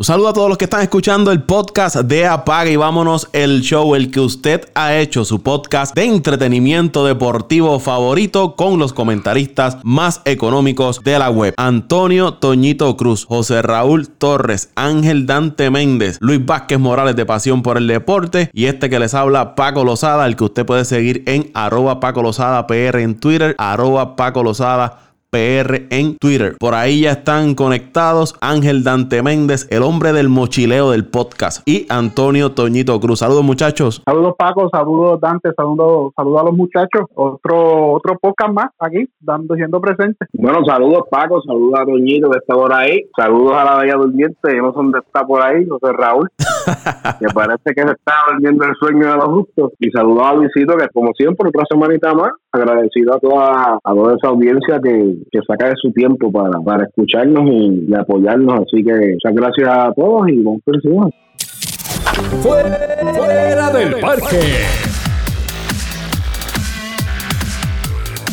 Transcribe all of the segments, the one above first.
Un saludo a todos los que están escuchando el podcast de Apaga y vámonos el show, el que usted ha hecho su podcast de entretenimiento deportivo favorito con los comentaristas más económicos de la web. Antonio Toñito Cruz, José Raúl Torres, Ángel Dante Méndez, Luis Vázquez Morales de Pasión por el Deporte y este que les habla Paco Lozada, el que usted puede seguir en arroba Paco Lozada PR en Twitter, arroba Paco Lozada PR en Twitter. Por ahí ya están conectados Ángel Dante Méndez, el hombre del mochileo del podcast, y Antonio Toñito Cruz. Saludos muchachos. Saludos Paco, saludos Dante, saludos, saludos a los muchachos. Otro otro podcast más aquí, dando siendo presente. Bueno, saludos Paco, saludos a Toñito que está por ahí, saludos a la Bella Durmiente, yo no sé dónde está por ahí, José Raúl, que parece que se está durmiendo el sueño de los justos. Y saludos a Luisito, que como siempre, otra semanita más, agradecido a toda, a toda esa audiencia que, que saca de su tiempo para, para escucharnos y, apoyarnos. Así que muchas gracias a todos y felicidades. Fuera, fuera del parque.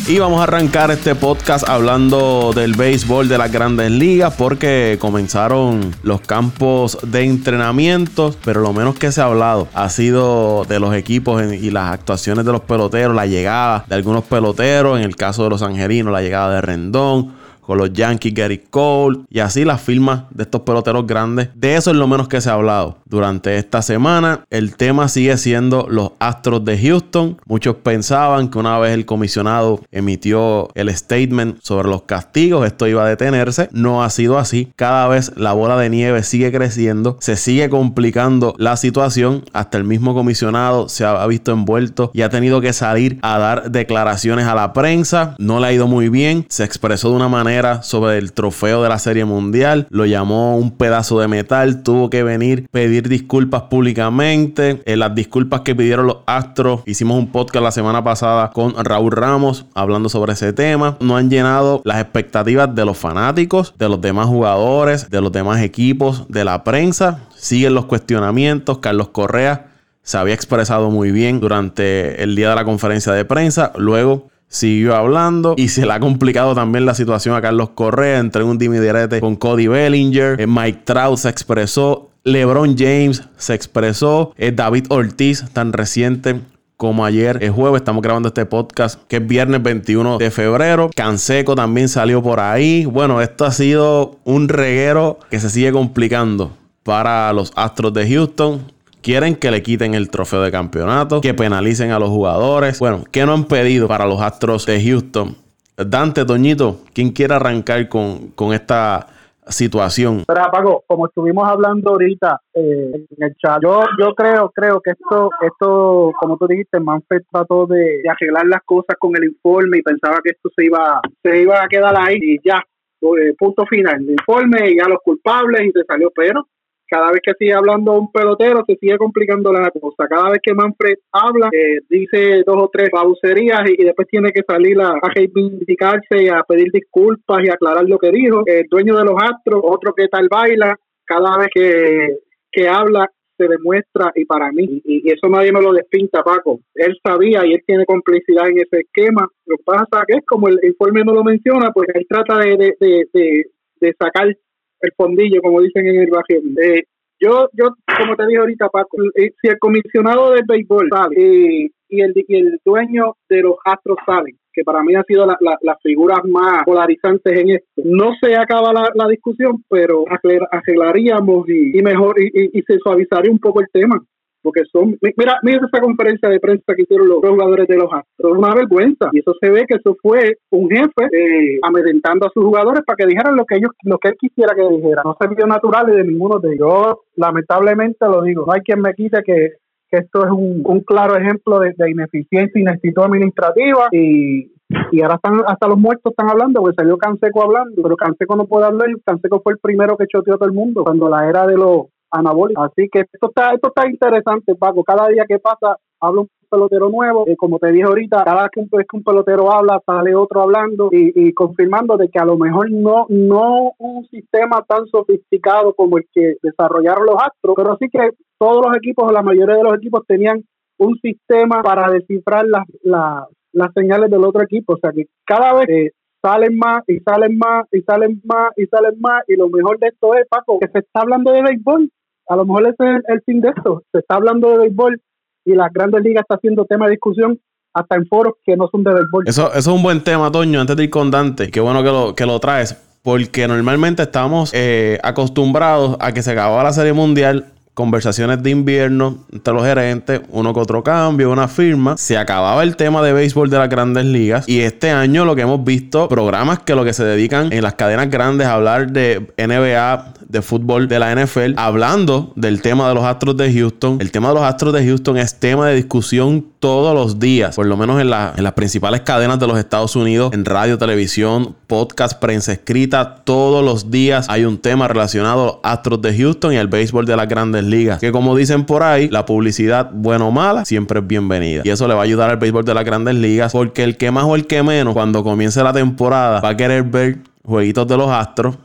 Y vamos a arrancar este podcast hablando del béisbol de las grandes ligas porque comenzaron los campos de entrenamiento, pero lo menos que se ha hablado ha sido de los equipos y las actuaciones de los peloteros, la llegada de algunos peloteros, en el caso de los angelinos, la llegada de Rendón. Con los Yankees, Gary Cole y así las firmas de estos peloteros grandes. De eso es lo menos que se ha hablado durante esta semana. El tema sigue siendo los Astros de Houston. Muchos pensaban que una vez el comisionado emitió el statement sobre los castigos, esto iba a detenerse. No ha sido así. Cada vez la bola de nieve sigue creciendo, se sigue complicando la situación. Hasta el mismo comisionado se ha visto envuelto y ha tenido que salir a dar declaraciones a la prensa. No le ha ido muy bien. Se expresó de una manera sobre el trofeo de la Serie Mundial. Lo llamó un pedazo de metal. Tuvo que venir pedir disculpas públicamente. Eh, las disculpas que pidieron los Astros. Hicimos un podcast la semana pasada con Raúl Ramos hablando sobre ese tema. No han llenado las expectativas de los fanáticos, de los demás jugadores, de los demás equipos, de la prensa. Siguen los cuestionamientos. Carlos Correa se había expresado muy bien durante el día de la conferencia de prensa. Luego siguió hablando y se le ha complicado también la situación a Carlos Correa. Entre un dimidirete con Cody Bellinger. Eh, Mike Trout se expresó. LeBron James se expresó. eh, David Ortiz, tan reciente como ayer es jueves, estamos grabando este podcast que es viernes 21 de febrero. Canseco también salió por ahí. Bueno, esto ha sido un reguero que se sigue complicando para los Astros de Houston. Quieren que le quiten el trofeo de campeonato, que penalicen a los jugadores. Bueno, ¿qué no han pedido para los Astros de Houston? Dante, Toñito, ¿quién quiere arrancar con, con esta situación? Pero Paco, como estuvimos hablando ahorita eh, en el chat, yo, yo creo, creo que esto, esto, como tú dijiste, Manfred trató de, de arreglar las cosas con el informe y pensaba que esto se iba, se iba a quedar ahí y ya, eh, punto final, el informe y ya los culpables y se salió, pero cada vez que sigue hablando un pelotero se sigue complicando la cosa. Cada vez que Manfred habla, eh, dice dos o tres babucerías y, después tiene que salir a, a reivindicarse y a pedir disculpas y aclarar lo que dijo. El dueño de los astros, otro que tal baila, cada vez que, que habla se demuestra y para mí, y, eso nadie me lo despinta, Paco, él sabía y él tiene complicidad en ese esquema. Lo que pasa que es como el informe no lo menciona, pues él trata de, de, de sacar el fondillo, como dicen en el barrio. Eh, yo, yo, como te dije ahorita, Paco, eh, si el comisionado del béisbol sale eh, y, el, y el dueño de los astros salen, que para mí ha sido la- la- las figuras más polarizantes en esto, no se acaba la, la discusión, pero arregla- arreglaríamos y, y mejor, y, y- y se suavizaría un poco el tema. Porque son, mi- mira, mira esa conferencia de prensa que hicieron los, jugadores de los Astros, es una vergüenza. Y eso se ve que eso fue un jefe eh, amedrentando a sus jugadores para que dijeran lo que ellos, lo que él quisiera que dijera. No se vio natural de ninguno de ellos. Yo, lamentablemente lo digo, no hay quien me quite que, esto es un, claro ejemplo de, de ineficiencia ineptitud administrativa y, y ahora están hasta los muertos están hablando, porque salió Canseco hablando, pero Canseco no puede hablar, Canseco fue el primero que choteó a todo el mundo cuando la era de los anabólicos. Así que esto está, esto está interesante, Paco. Cada día que pasa habla un pelotero nuevo, Eh, como te dije ahorita, cada vez que un, pelotero habla, sale otro hablando y, y confirmando de que a lo mejor no, no un sistema tan sofisticado como el que desarrollaron los Astros, pero sí que todos los equipos, la mayoría de los equipos tenían un sistema para descifrar las, las, las señales del otro equipo. O sea que cada vez eh, salen más y salen más y salen más y salen más y lo mejor de esto es, Paco, que se está hablando de béisbol. A lo mejor ese es el, fin de esto. Se está hablando de béisbol y las grandes ligas está haciendo tema de discusión hasta en foros que no son de béisbol. Eso, eso es un buen tema, Toño, antes de ir con Dante. Qué bueno que lo, que lo traes. Porque normalmente estamos eh, acostumbrados a que se acababa la Serie Mundial conversaciones de invierno entre los gerentes, uno que otro cambio, una firma. Se acababa el tema de béisbol de las grandes ligas y este año lo que hemos visto, programas que lo que se dedican en las cadenas grandes a hablar de NBA, de fútbol de la NFL, hablando del tema de los Astros de Houston. El tema de los Astros de Houston es tema de discusión todos los días, por lo menos en, las principales cadenas de los Estados Unidos, en radio, televisión, podcast, prensa escrita, todos los días hay un tema relacionado a los Astros de Houston y al béisbol de las grandes ligas. Que como dicen por ahí, la publicidad, bueno o mala, siempre es bienvenida. Y eso le va a ayudar al béisbol de las grandes ligas. Porque el que más o el que menos, cuando comience la temporada, va a querer ver jueguitos de los Astros,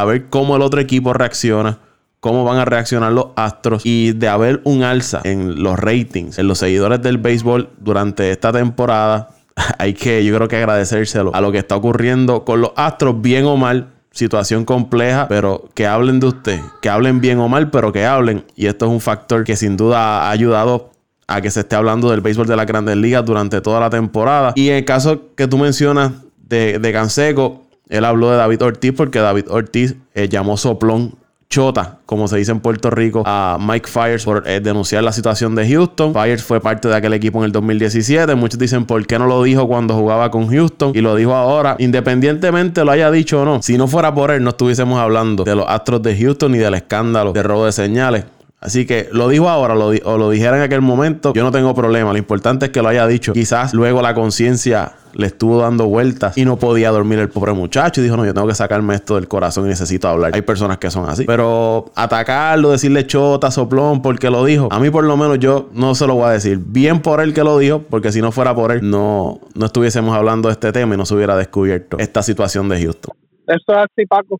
a ver cómo el otro equipo reacciona cómo van a reaccionar los Astros y de haber un alza en los ratings, en los seguidores del béisbol durante esta temporada, hay que, yo creo que agradecérselo a lo que está ocurriendo con los Astros, bien o mal situación compleja, pero que hablen de usted, que hablen bien o mal, pero que hablen. Y esto es un factor que sin duda ha ayudado a que se esté hablando del béisbol de las grandes ligas durante toda la temporada. Y en el caso que tú mencionas de, de Canseco, él habló de David Ortiz porque David Ortiz eh, llamó soplón chota, como se dice en Puerto Rico, a Mike Fires por eh, denunciar la situación de Houston. Fires fue parte de aquel equipo en el 2017. Muchos dicen por qué no lo dijo cuando jugaba con Houston y lo dijo ahora. Independientemente lo haya dicho o no, si no fuera por él, no estuviésemos hablando de los Astros de Houston ni del escándalo de robo de señales. Así que lo dijo ahora lo o lo dijera en aquel momento, yo no tengo problema. Lo importante es que lo haya dicho. Quizás luego la conciencia le estuvo dando vueltas y no podía dormir el pobre muchacho y dijo, no, yo tengo que sacarme esto del corazón y necesito hablar. Hay personas que son así. Pero atacarlo, decirle chota, soplón, porque lo dijo, a mí por lo menos yo no se lo voy a decir. Bien por él que lo dijo, porque si no fuera por él, no, no estuviésemos hablando de este tema y no se hubiera descubierto esta situación de Houston. Eso es así, Paco.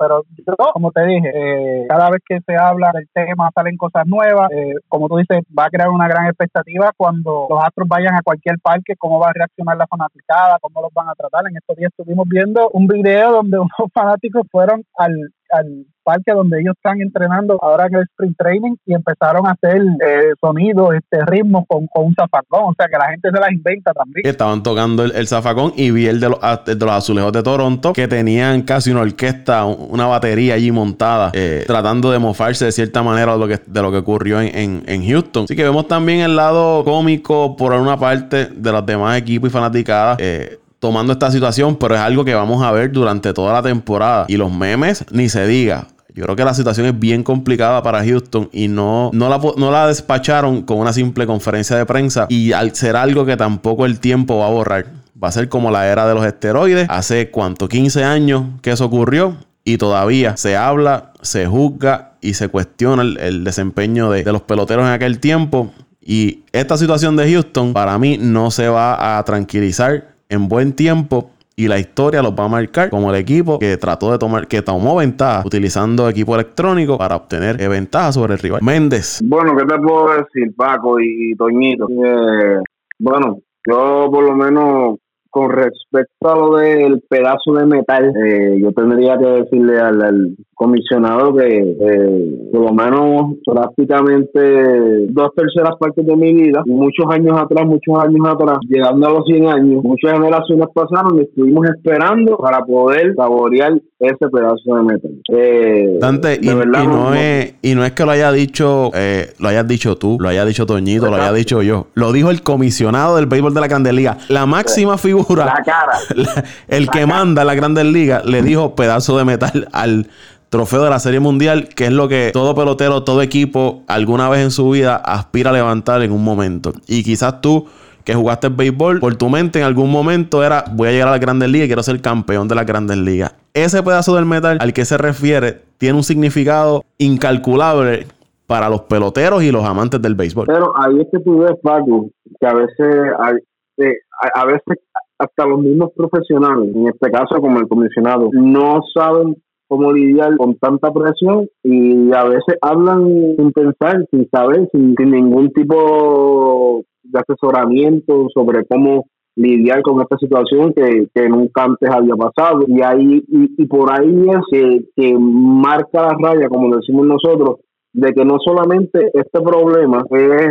Pero yo, como te dije, eh, cada vez que se habla del tema salen cosas nuevas. Eh, como tú dices, va a crear una gran expectativa cuando los Astros vayan a cualquier parque, cómo va a reaccionar la fanaticada, cómo los van a tratar. En estos días estuvimos viendo un video donde unos fanáticos fueron al al parque donde ellos están entrenando ahora en el sprint training y empezaron a hacer eh, sonidos, este ritmo con, un zafacón, o sea que la gente se las inventa también. Estaban tocando el, zafacón y vi el de, los, de los azulejos de Toronto que tenían casi una orquesta, una batería allí montada, eh, tratando de mofarse de cierta manera de lo que, de lo que ocurrió en, en, Houston. Así que vemos también el lado cómico por una parte de los demás equipos y fanaticadas. Eh, tomando esta situación, pero es algo que vamos a ver durante toda la temporada. Y los memes, ni se diga. Yo creo que la situación es bien complicada para Houston y no, no, la, no la despacharon con una simple conferencia de prensa y al ser algo que tampoco el tiempo va a borrar. Va a ser como la era de los esteroides. Hace cuánto, 15 años que eso ocurrió y todavía se habla, se juzga y se cuestiona el, desempeño de, de los peloteros en aquel tiempo. Y esta situación de Houston para mí no se va a tranquilizar en buen tiempo y la historia los va a marcar como el equipo que trató de tomar, que tomó ventaja utilizando equipo electrónico para obtener ventaja sobre el rival. Méndez. Bueno, ¿qué te puedo decir, Paco y, Toñito? Eh, bueno, yo por lo menos con respecto a lo del pedazo de metal, eh, yo tendría que decirle al, comisionado que eh, por lo menos prácticamente dos terceras partes de mi vida, muchos años atrás, muchos años atrás, llegando a los 100 años, muchas generaciones pasaron y estuvimos esperando para poder saborear ese pedazo de metal. Eh, Dante, y, no es, y no es que lo haya dicho, lo hayas dicho tú, lo haya dicho Toñito, lo haya dicho yo. Lo dijo el comisionado del béisbol de la Candeliga. La máxima figura la cara. el que manda la Grandes Ligas le dijo pedazo de metal al trofeo de la Serie Mundial, que es lo que todo pelotero, todo equipo, alguna vez en su vida aspira a levantar en un momento. Y quizás tú, que jugaste el béisbol, por tu mente en algún momento era, voy a llegar a la Grandes Ligas y quiero ser campeón de la Grandes Ligas. Ese pedazo del metal al que se refiere tiene un significado incalculable para los peloteros y los amantes del béisbol. Pero ahí es que tú ves, Paco, que a veces hay, eh, a veces hasta los mismos profesionales, en este caso como el comisionado, no saben cómo lidiar con tanta presión y a veces hablan sin pensar, sin saber, sin, ningún tipo de asesoramiento sobre cómo lidiar con esta situación que, que nunca antes había pasado. Y ahí y, por ahí es que, que, marca la raya, como decimos nosotros, de que no solamente este problema es,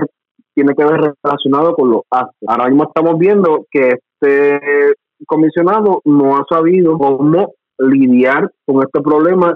tiene que ver relacionado con los actos. Ahora mismo estamos viendo que este comisionado no ha sabido cómo lidiar con este problema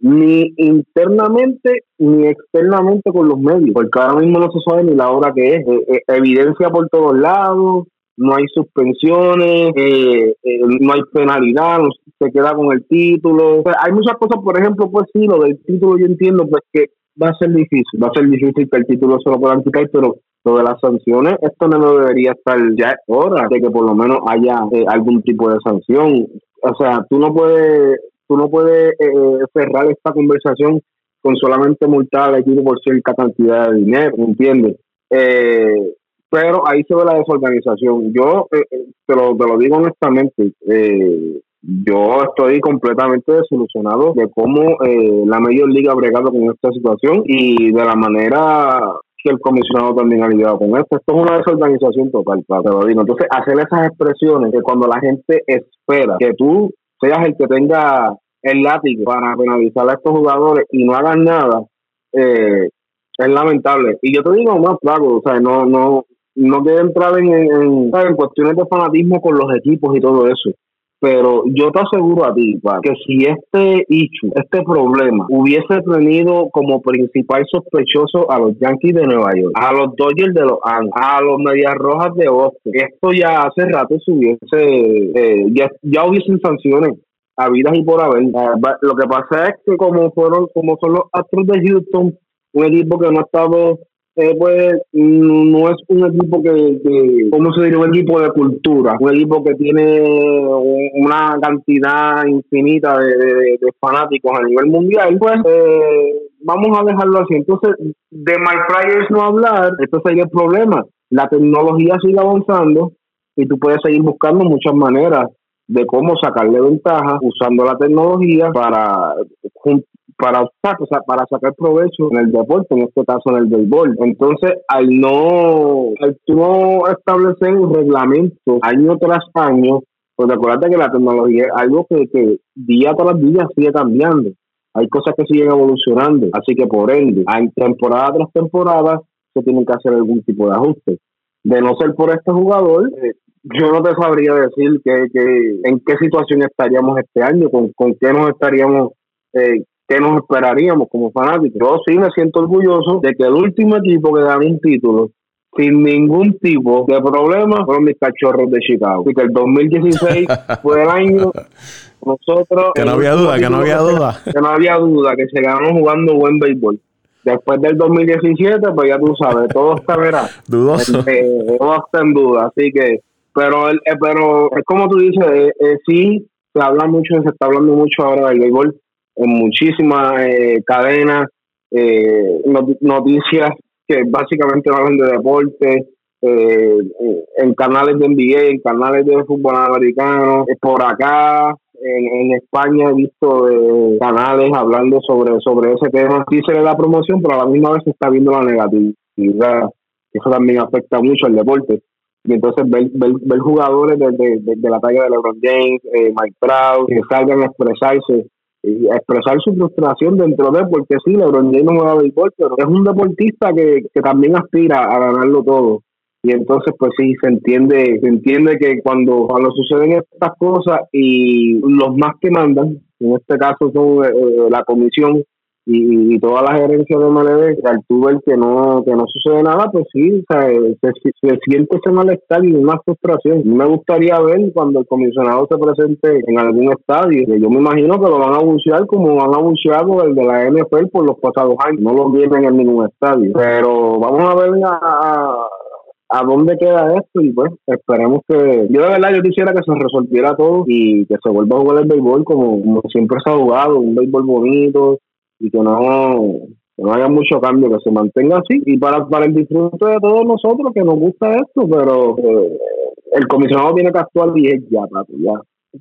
ni internamente ni externamente con los medios, porque ahora mismo no se sabe ni la hora que es, eh, eh, evidencia por todos lados, no hay suspensiones, eh, no hay penalidad, se queda con el título. hay muchas cosas, por ejemplo, pues sí, lo del título yo entiendo pues que va a ser difícil, va a ser difícil que el título se lo puedan quitar, pero lo de las sanciones, esto no debería estar ya hora de que por lo menos haya algún tipo de sanción. O sea, tú no puedes tú no puedes eh, cerrar esta conversación con solamente multar al equipo por cierta cantidad de dinero, ¿entiendes? Eh, pero ahí se ve la desorganización. Yo eh, eh, te, lo, te lo digo honestamente, yo estoy completamente desilusionado de cómo la Major Liga ha bregado con esta situación y de la manera que el comisionado también ha lidiado con esto. Esto es una desorganización total, te. Entonces, hacer esas expresiones que cuando la gente espera que tú seas el que tenga el látigo para penalizar a estos jugadores y no hagan nada, eh, es lamentable. Y yo te digo más, claro, o sea, no, no, no quiero entrar en, en, cuestiones de fanatismo con los equipos y todo eso. Pero yo te aseguro a ti, que si este issue, este problema, hubiese tenido como principal sospechoso a los Yankees de Nueva York, a los Dodgers de Los Ángeles, a los Medias Rojas de Boston, esto ya hace rato se hubiese, eh, ya, ya hubiesen sanciones habidas y por haber. Lo que pasa es que como fueron, como son los Astros de Houston, un equipo que no ha estado eh, pues no es un equipo que, que, ¿cómo se dice? Un equipo de cultura, un equipo que tiene una cantidad infinita de, fanáticos a nivel mundial, pues eh, vamos a dejarlo así. Entonces, de Flyers no hablar, esto sería el problema. La tecnología sigue avanzando y tú puedes seguir buscando muchas maneras de cómo sacarle ventaja usando la tecnología para para para sacar provecho en el deporte, en este caso en el béisbol. Entonces, al no, al no establecer un reglamento año tras año, pues acuérdate que la tecnología es algo que, que día tras día sigue cambiando. Hay cosas que siguen evolucionando, así que por ende, hay temporada tras temporada se tienen que hacer algún tipo de ajuste. De no ser por este jugador, eh, yo no te sabría decir que, que, en qué situación estaríamos este año, con, con qué nos estaríamos, eh, qué nos esperaríamos como fanáticos. Yo sí me siento orgulloso de que el último equipo que ganó un título sin ningún tipo de problema fueron mis cachorros de Chicago. Así que el 2016 fue el año nosotros... Que no había duda, que no había duda. Que no había duda, que se ganó jugando buen béisbol. Después del 2017, pues ya tú sabes, todo está, verá. Dudoso. Eh, todo está en duda, así que pero eh, pero es como tú dices, eh, eh, sí se habla mucho, se está hablando mucho ahora del béisbol en muchísimas cadenas, noticias que básicamente hablan de deporte, en canales de NBA, en canales de fútbol americano, por acá, en, España he visto canales hablando sobre, sobre ese tema. Sí se le da promoción, pero a la misma vez se está viendo la negatividad. Eso también afecta mucho al deporte y entonces ver, ver, jugadores de, de, la talla de LeBron James, eh, Mike Trout, que salgan a expresarse y expresar su frustración dentro de porque sí, LeBron James no juega béisbol, pero es un deportista que, que también aspira a ganarlo todo. Y entonces pues sí se entiende se entiende que cuando cuando suceden estas cosas y los más que mandan en este caso son eh, eh, la comisión y, toda la gerencia de MLB, al tú ver que no, que no sucede nada, pues sí, se, siente ese malestar y una frustración. Me gustaría ver cuando el comisionado se presente en algún estadio, que yo me imagino que lo van a anunciar como han anunciado el de la NFL por los pasados años, no lo vienen en ningún estadio. Pero vamos a ver a, a dónde queda esto y pues esperemos que yo de verdad yo quisiera que se resolviera todo y que se vuelva a jugar el béisbol como, como siempre se ha jugado, un béisbol bonito, y que no, no haya mucho cambio, que se mantenga así. Y para, para el disfrute de todos nosotros que nos gusta esto, pero eh, el comisionado tiene que actuar y es ya, ya.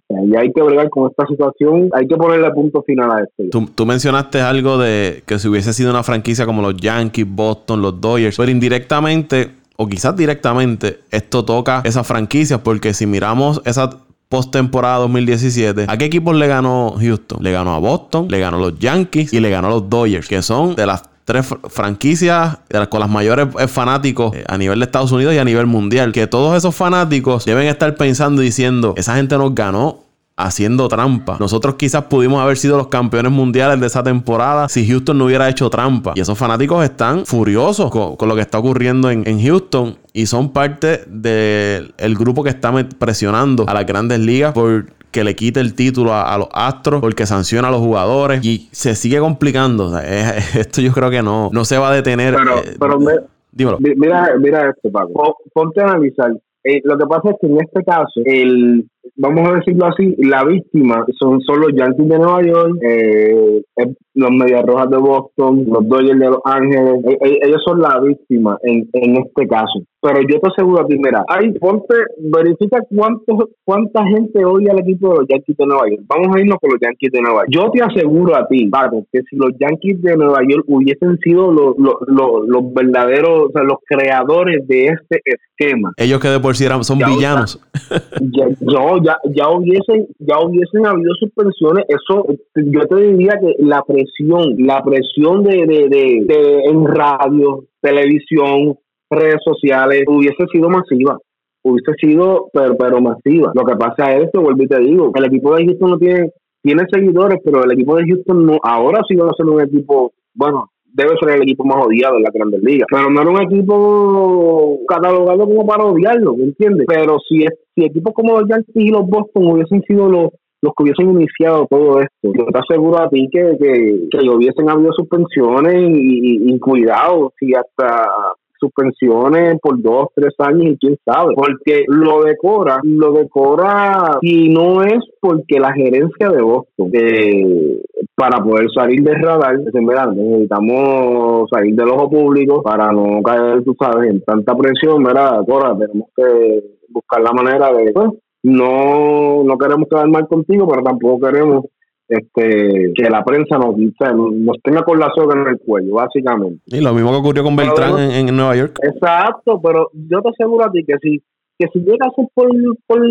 Y hay que bregar con esta situación, hay que ponerle punto final a esto. Tú, tú, mencionaste algo de que si hubiese sido una franquicia como los Yankees, Boston, los Dodgers, pero indirectamente o quizás directamente, esto toca esas franquicias, porque si miramos esa postemporada 2017, ¿a qué equipos le ganó Houston? Le ganó a Boston, le ganó a los Yankees y le ganó a los Dodgers, que son de las tres franquicias con las mayores eh, fanáticos eh, a nivel de Estados Unidos y a nivel mundial. Que todos esos fanáticos deben estar pensando y diciendo, esa gente nos ganó haciendo trampa. Nosotros quizás pudimos haber sido los campeones mundiales de esa temporada si Houston no hubiera hecho trampa. Y esos fanáticos están furiosos con, lo que está ocurriendo en, Houston y son parte del grupo que está presionando a las grandes ligas por que le quite el título a, los Astros porque sanciona a los jugadores y se sigue complicando. esto yo creo que no, no se va a detener. Pero, eh, Mira, mira esto, Paco. Ponte a analizar. Eh, lo que pasa es que en este caso, el, vamos a decirlo así, la víctima son, son los Yankees de Nueva York, eh, los Medias Rojas de Boston, los Dodgers de Los Ángeles, e, e, ellos son la víctima en, en este caso. Pero yo te aseguro a ti, mira, hay, ponte, verifica cuánto, cuánta gente odia al equipo de los Yankees de Nueva York. Vamos a irnos con los Yankees de Nueva York. Yo te aseguro a ti, Paco, que si los Yankees de Nueva York hubiesen sido los, los, los, verdaderos, o sea, los creadores de este esquema. Ellos que de por sí eran, son villanos. Yo, ya, ya hubiesen, ya hubiesen habido suspensiones. Eso, yo te diría que la presión, la presión de, de, de, en radio, televisión, redes sociales, hubiese sido masiva hubiese sido pero, pero masiva. Lo que pasa es que, vuelvo y te digo, el equipo de Houston no tiene, tiene seguidores, pero el equipo de Houston no, ahora sí va a ser un equipo, bueno, debe ser el equipo más odiado en la Grandes Ligas. Pero no era un equipo catalogado como para odiarlo, ¿me entiendes? Pero si, es, si equipos como los Yankees y los Boston hubiesen sido los los que hubiesen iniciado todo esto. Yo te aseguro a ti que, que, que hubiesen habido suspensiones y, y, cuidado, si hasta suspensiones por dos, tres años y quién sabe, porque lo decora, lo decora y no es porque la gerencia de Boston, eh, para poder salir del radar, necesitamos salir del ojo público para no caer, tú sabes, en tanta presión, ¿verdad? Ahora tenemos que buscar la manera de, pues, no, no queremos quedar mal contigo, pero tampoco queremos este que la prensa nos, nos tenga con la soga en el cuello, básicamente. Y lo mismo que ocurrió con Beltrán en, Nueva York. Exacto, pero yo te aseguro a ti que si que si llegas por, por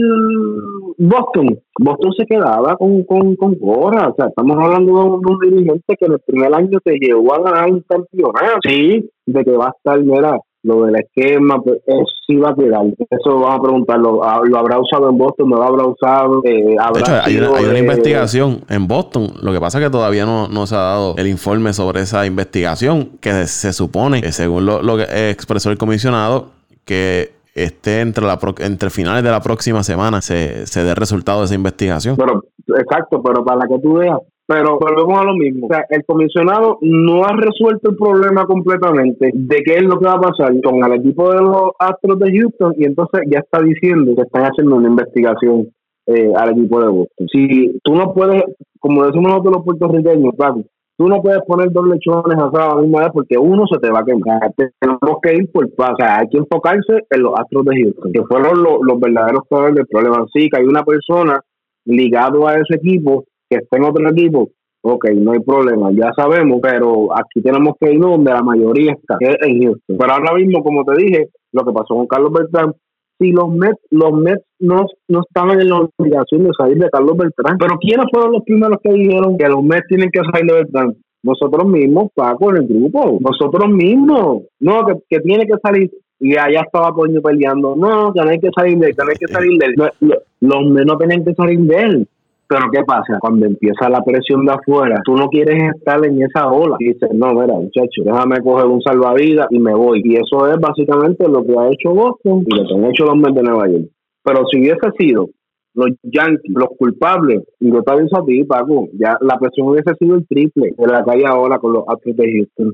Boston, Boston se quedaba con, con, con Cora. O sea, estamos hablando de un, dirigente que en el primer año te llevó a ganar un campeonato. Sí, de que va a estar, mira, lo del esquema, pues eso sí va a quedar. Eso vamos a preguntarlo. Ah, ¿Lo habrá usado en Boston? ¿No lo habrá usado? Eh, de hecho, hay, una, investigación en Boston. Lo que pasa es que todavía no, no, se ha dado el informe sobre esa investigación, que se supone, que según lo, lo que expresó el comisionado, que esté entre la entre finales de la próxima semana se, se dé resultado de esa investigación. Pero, exacto, pero para que tú veas, pero volvemos a lo mismo. O sea, el comisionado no ha resuelto el problema completamente de qué es lo que va a pasar con el equipo de los Astros de Houston y entonces ya está diciendo que están haciendo una investigación eh, al equipo de Boston. Si tú no puedes, como decimos nosotros los puertorriqueños, Paco, tú no puedes poner dos lechones asados a la misma vez porque uno se te va a quemar. Tenemos que ir por o sea, hay que enfocarse en los Astros de Houston, que fueron los, los verdaderos jugadores del problema. Sí, que hay una persona ligado a ese equipo que esté en otro equipo, ok, no hay problema, ya sabemos, pero aquí tenemos que ir donde la mayoría está, en Houston. Pero ahora mismo, como te dije, lo que pasó con Carlos Beltrán, si los Mets, los Mets no, no estaban en la obligación de salir de Carlos Beltrán, pero ¿quiénes fueron los primeros que dijeron que los Mets tienen que salir de Beltrán? Nosotros mismos, Paco, en el grupo, nosotros mismos, no, que, que tiene que salir y allá estaba Coño peleando, no, que no hay que salir de él, que no hay que salir de él. Los, los Mets no tienen que salir de él. Pero ¿qué pasa? Cuando empieza la presión de afuera, tú no quieres estar en esa ola. Y dices, no, mira, muchacho, déjame coger un salvavidas y me voy. Y eso es básicamente lo que ha hecho Boston y lo que han hecho los Mets de Nueva York. Pero si hubiese sido los Yankees, los culpables, y yo te aviso a ti, Paco, ya la presión hubiese sido el triple de la calle ahora con los Astros de Houston.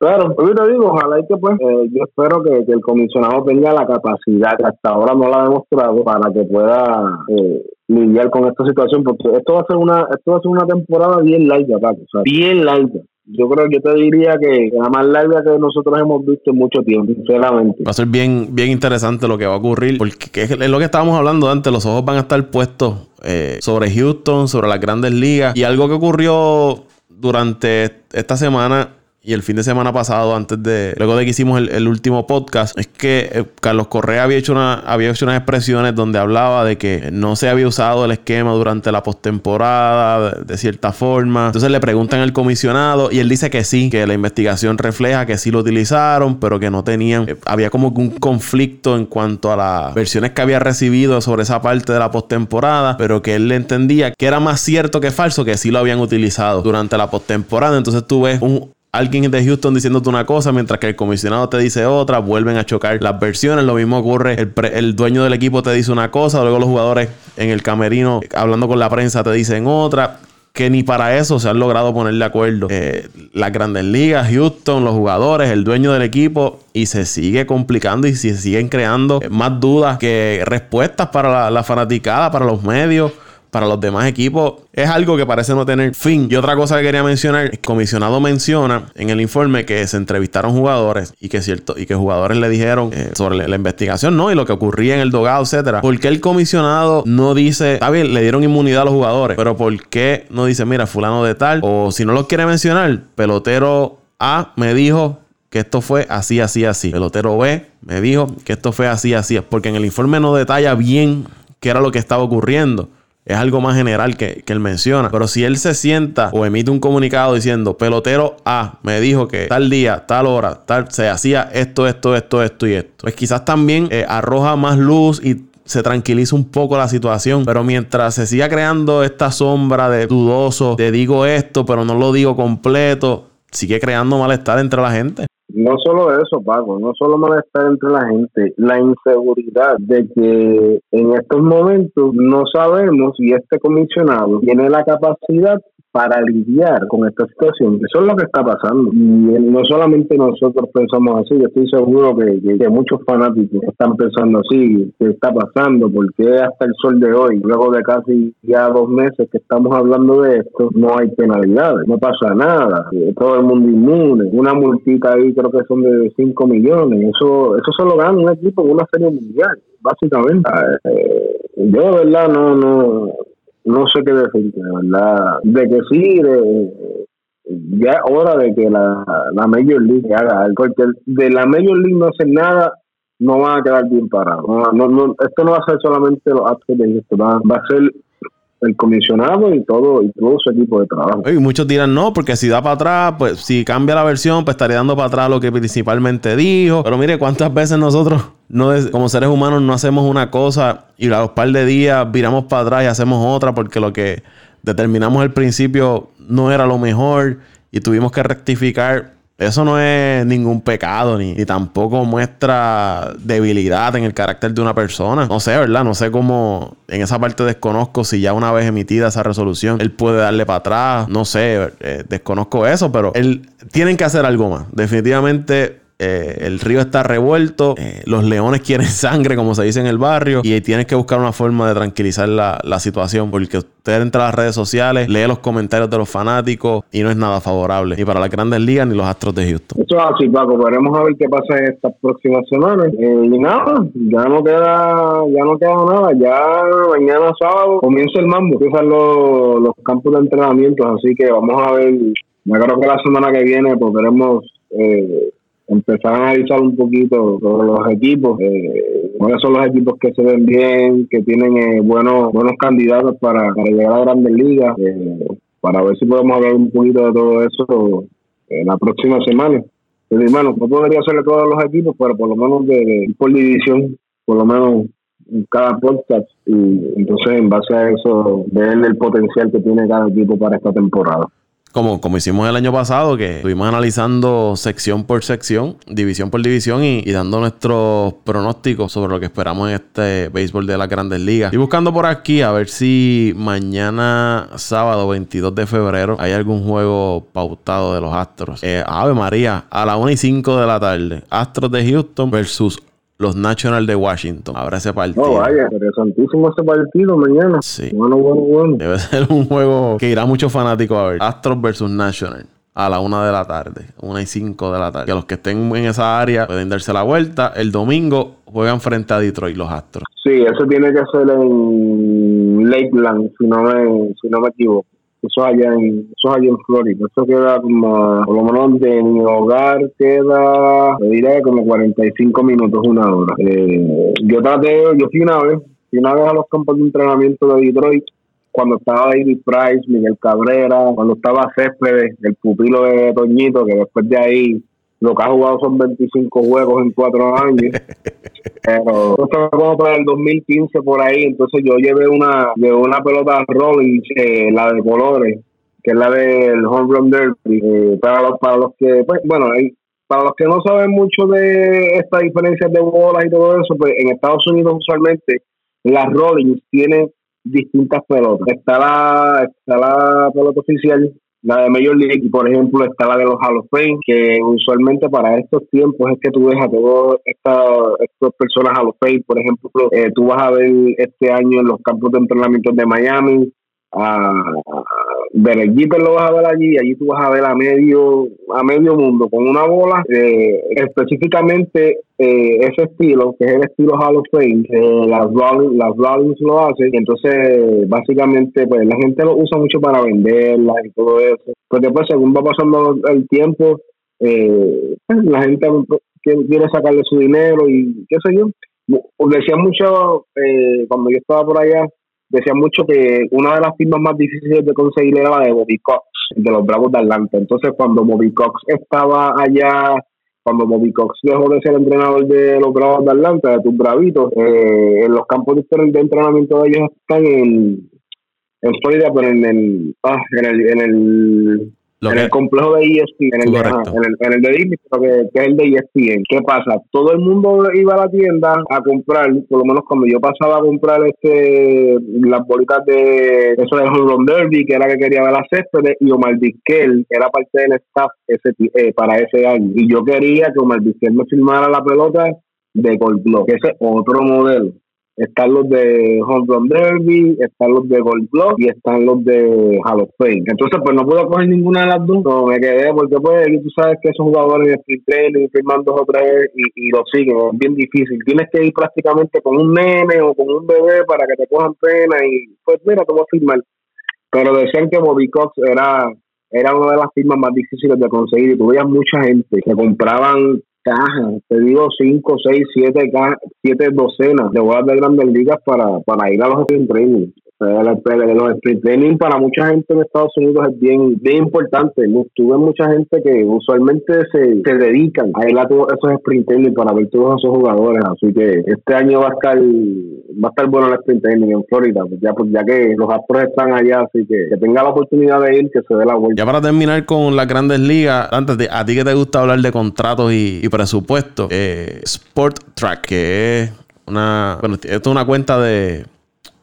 Claro, yo te digo, ojalá y que pues, eh, yo espero que, el comisionado tenga la capacidad, que hasta ahora no la ha demostrado, para que pueda eh, lidiar con esta situación, porque esto va a ser una, esto va a ser una temporada bien larga, Paco, o bien larga. Yo creo que yo te diría que la más larga que nosotros hemos visto en mucho tiempo, sinceramente. Va a ser bien, bien interesante lo que va a ocurrir, porque es lo que estábamos hablando antes, los ojos van a estar puestos eh, sobre Houston, sobre las grandes ligas, y algo que ocurrió durante esta semana y el fin de semana pasado, antes de, luego de que hicimos el, último podcast, es que eh, Carlos Correa había hecho, una, había hecho unas expresiones donde hablaba de que no se había usado el esquema durante la postemporada, de, cierta forma. Entonces le preguntan al comisionado y él dice que sí, que la investigación refleja que sí lo utilizaron, pero que no tenían, eh, había como un conflicto en cuanto a las versiones que había recibido sobre esa parte de la postemporada, pero que él le entendía que era más cierto que falso que sí lo habían utilizado durante la postemporada. Entonces tú ves un alguien de Houston diciéndote una cosa mientras que el comisionado te dice otra, vuelven a chocar las versiones. Lo mismo ocurre, el, dueño del equipo te dice una cosa, luego los jugadores en el camerino hablando con la prensa te dicen otra. Que ni para eso se han logrado poner de acuerdo eh, las grandes ligas, Houston, los jugadores, el dueño del equipo, y se sigue complicando y se siguen creando más dudas que respuestas para la fanaticada, para los medios para los demás equipos es algo que parece no tener fin. Y otra cosa que quería mencionar, el comisionado menciona en el informe que se entrevistaron jugadores y que cierto y que jugadores le dijeron eh, sobre la, investigación, ¿no? Y lo que ocurría en el dogado, etcétera. ¿Por qué el comisionado no dice, está bien, le dieron inmunidad a los jugadores, pero por qué no dice, mira, fulano de tal o si no lo quiere mencionar, pelotero A me dijo que esto fue así, así, así. Pelotero B me dijo que esto fue así, así. Porque en el informe no detalla bien qué era lo que estaba ocurriendo. Es algo más general que, él menciona. Pero si él se sienta o emite un comunicado diciendo, pelotero A me dijo que tal día, tal hora, tal, se hacía esto, esto, esto, esto y esto. Pues quizás también eh, arroja más luz y se tranquiliza un poco la situación. Pero mientras se siga creando esta sombra de dudoso, de digo esto, pero no lo digo completo, sigue creando malestar entre la gente. No solo eso, Paco, no solo malestar entre la gente, la inseguridad de que en estos momentos no sabemos si este comisionado tiene la capacidad para lidiar con esta situación. Eso es lo que está pasando. Y no solamente nosotros pensamos así, yo estoy seguro que, muchos fanáticos están pensando así, ¿qué está pasando? porque hasta el sol de hoy, luego de casi ya dos meses que estamos hablando de esto, no hay penalidades, no pasa nada, eh, todo el mundo inmune, una multita ahí creo que son de 5 millones, eso, eso solo gana un equipo en una serie mundial, básicamente. Eh, yo de verdad no, no, no sé qué decir, de verdad. De que sí, de, ya es hora de que la, la Major League haga. Porque de la Major League no hacer nada, no van a quedar bien parados. No, no, esto no va a ser solamente los de esto, va, va a ser el comisionado y todo y todo su equipo de trabajo. Y muchos dirán no, porque si da para atrás, pues si cambia la versión, pues estaría dando para atrás lo que principalmente dijo. Pero mire cuántas veces nosotros no como seres humanos no hacemos una cosa y a los par de días viramos para atrás y hacemos otra porque lo que determinamos al principio no era lo mejor y tuvimos que rectificar eso no es ningún pecado ni, tampoco muestra debilidad en el carácter de una persona. No sé, ¿verdad? No sé cómo en esa parte desconozco si ya una vez emitida esa resolución él puede darle para atrás. No sé, eh, desconozco eso, pero él tienen que hacer algo más. Definitivamente eh, el río está revuelto, eh, los leones quieren sangre, como se dice en el barrio, y tienes que buscar una forma de tranquilizar la, situación, porque usted entra a las redes sociales, lee los comentarios de los fanáticos y no es nada favorable, ni para las grandes ligas ni los Astros de Houston. Eso es así, Paco, veremos a ver qué pasa en estas próximas semanas. Eh, y nada, ya no queda ya no queda nada, ya mañana sábado comienza el mambo, empiezan los, los campos de entrenamiento, así que vamos a ver, me creo que la semana que viene podremos... Eh, empezar a analizar un poquito sobre los equipos, eh, cuáles son los equipos que se ven bien, que tienen eh, buenos buenos candidatos para, llegar a grandes ligas, eh, para ver si podemos hablar un poquito de todo eso en la próxima semana. Pero, hermano, no podría hacerle todos los equipos, pero por lo menos de, por división, por lo menos en cada podcast, y entonces en base a eso, ver el potencial que tiene cada equipo para esta temporada como, como hicimos el año pasado, que estuvimos analizando sección por sección, división por división y, dando nuestros pronósticos sobre lo que esperamos en este béisbol de las grandes ligas. Y buscando por aquí a ver si mañana, sábado 22 de febrero, hay algún juego pautado de los Astros. Eh, Ave María, a las 1 y 5 de la tarde, Astros de Houston versus los Nationals de Washington. Habrá ese partido. Oh, vaya, interesantísimo ese partido mañana. Sí. Bueno, bueno, bueno. Debe ser un juego que irá muchos fanáticos a ver. Astros versus National. A la una de la tarde, una y cinco de la tarde. Que los que estén en esa área pueden darse la vuelta. El domingo juegan frente a Detroit los Astros. Sí, eso tiene que ser en Lakeland, si no me, si no me equivoco. Eso allá en, eso allá en Florida. Eso queda como, por lo menos de mi hogar queda, me diré como 45 minutos, una hora. Eh, yo traté, yo fui una vez, fui una vez a los campos de entrenamiento de Detroit cuando estaba David Price, Miguel Cabrera, cuando estaba Céspedes, el pupilo de Toñito, que después de ahí lo que ha jugado son 25 juegos en cuatro años. Pero esto como para el 2015 por ahí, entonces yo llevé una, llevé una pelota Rolling, eh, la de colores, que es la del Home Run Derby, eh, para los, para los que, pues, bueno, para los que no saben mucho de estas diferencias de bolas y todo eso, pues en Estados Unidos usualmente las Rollins tienen distintas pelotas. Está la, está la pelota oficial, la de Major League, por ejemplo está la de los Hall of Fame, que usualmente para estos tiempos es que tú ves a todas estas personas Hall of Fame, por ejemplo, eh, tú vas a ver este año en los campos de entrenamiento de Miami, a, el Jeter lo vas a ver allí, allí tú vas a ver a medio a medio mundo con una bola, eh, específicamente eh, ese estilo, que es el estilo Hall of Fame, eh, las Rollins, las lo hacen, entonces básicamente pues la gente lo usa mucho para venderla y todo eso, porque después según va pasando el tiempo, pues, la gente quiere sacarle su dinero y qué sé yo. Decía mucho cuando yo estaba por allá, decía mucho que una de las firmas más difíciles de conseguir era la de Bobby Cox, de los Bravos de Atlanta. Entonces, cuando Bobby Cox estaba allá, cuando Bobby Cox dejó de ser entrenador de los Bravos de Atlanta, de tus Bravitos, eh, en los campos de entrenamiento de ellos están en, en Florida, pero en el, ah, en el, en el en el complejo de ESPN, en el, de, en el, en el de Disney, que, que, es el de ESPN. ¿Qué pasa? Todo el mundo iba a la tienda a comprar, por lo menos cuando yo pasaba a comprar este las bolitas de eso de Home Derby, que era que quería ver las céspedes, y Omar Vizquel, que era parte del staff ese, eh, para ese año. Y yo quería que Omar Vizquel me firmara la pelota de Gold Glove, que ese otro modelo están los de Home Run Derby, están los de Gold y están los de Hall of Fame. Entonces, pues no puedo coger ninguna de las dos, no me quedé porque pues tú sabes que esos jugadores de sprint training firman dos o tres y, y lo siguen, es bien difícil. Tienes que ir prácticamente con un nene o con un bebé para que te cojan pena y pues mira, te voy a firmar. Pero decían que Bobby Cox era era una de las firmas más difíciles de conseguir y tú mucha gente que compraban cajas, te digo 5, 6, 7 siete docenas de bolas de grandes ligas para, para ir a los sprint training. Los sprint training para mucha gente en Estados Unidos es bien, bien importante. Tuve mucha gente que usualmente se, se dedican a ir a todos esos sprint training para ver todos esos jugadores. Así que este año va a estar va a estar bueno el sprint training en Florida, pues ya, pues ya que los Astros están allá, así que que tenga la oportunidad de ir, que se dé la vuelta. Ya para terminar con las grandes ligas, antes de a ti que te gusta hablar de contratos y, presupuesto, eh, Sport Track, que es una, bueno, esto es una cuenta de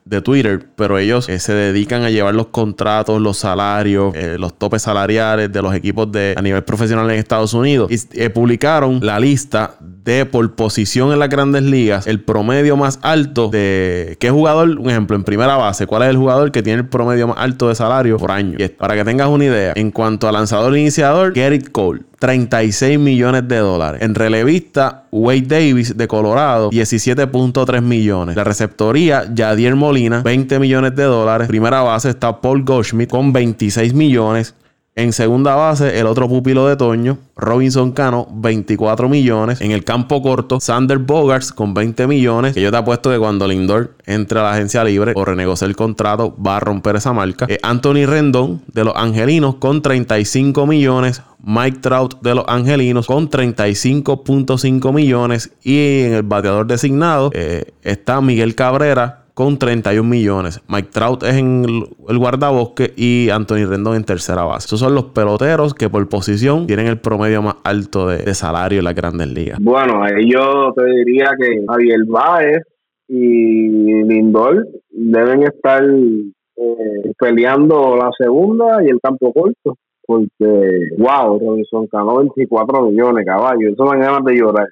de Twitter, pero ellos eh, se dedican a llevar los contratos, los salarios, eh, los topes salariales de los equipos de a nivel profesional en Estados Unidos. Y eh, publicaron la lista de por posición en las grandes ligas, el promedio más alto de qué jugador, un ejemplo, en primera base, cuál es el jugador que tiene el promedio más alto de salario por año. Y para que tengas una idea, en cuanto a lanzador iniciador, Gerrit Cole, 36 millones de dólares. En relevista, Wade Davis de Colorado, 17.3 millones. La receptoría, Yadier Molina, 20 millones de dólares. Primera base está Paul Goldschmidt con 26 millones. En segunda base, el otro pupilo de Toño, Robinson Cano, 24 millones. En el campo corto, Sander Bogarts con 20 millones. Que yo te apuesto que cuando Lindor entre a la agencia libre o renegocie el contrato, va a romper esa marca. Eh, Anthony Rendón de los Angelinos con 35 millones. Mike Trout de los Angelinos con 35.5 millones. Y en el bateador designado eh, está Miguel Cabrera con 31 millones. Mike Trout es en el guardabosque y Anthony Rendon en tercera base. Esos son los peloteros que por posición tienen el promedio más alto de, salario en las grandes ligas. Bueno, ahí yo te diría que Javier Baez y Lindor deben estar eh, peleando la segunda y el campo corto. Porque, wow, Robinson ganó 24 millones, caballo. Eso me ganas de llorar.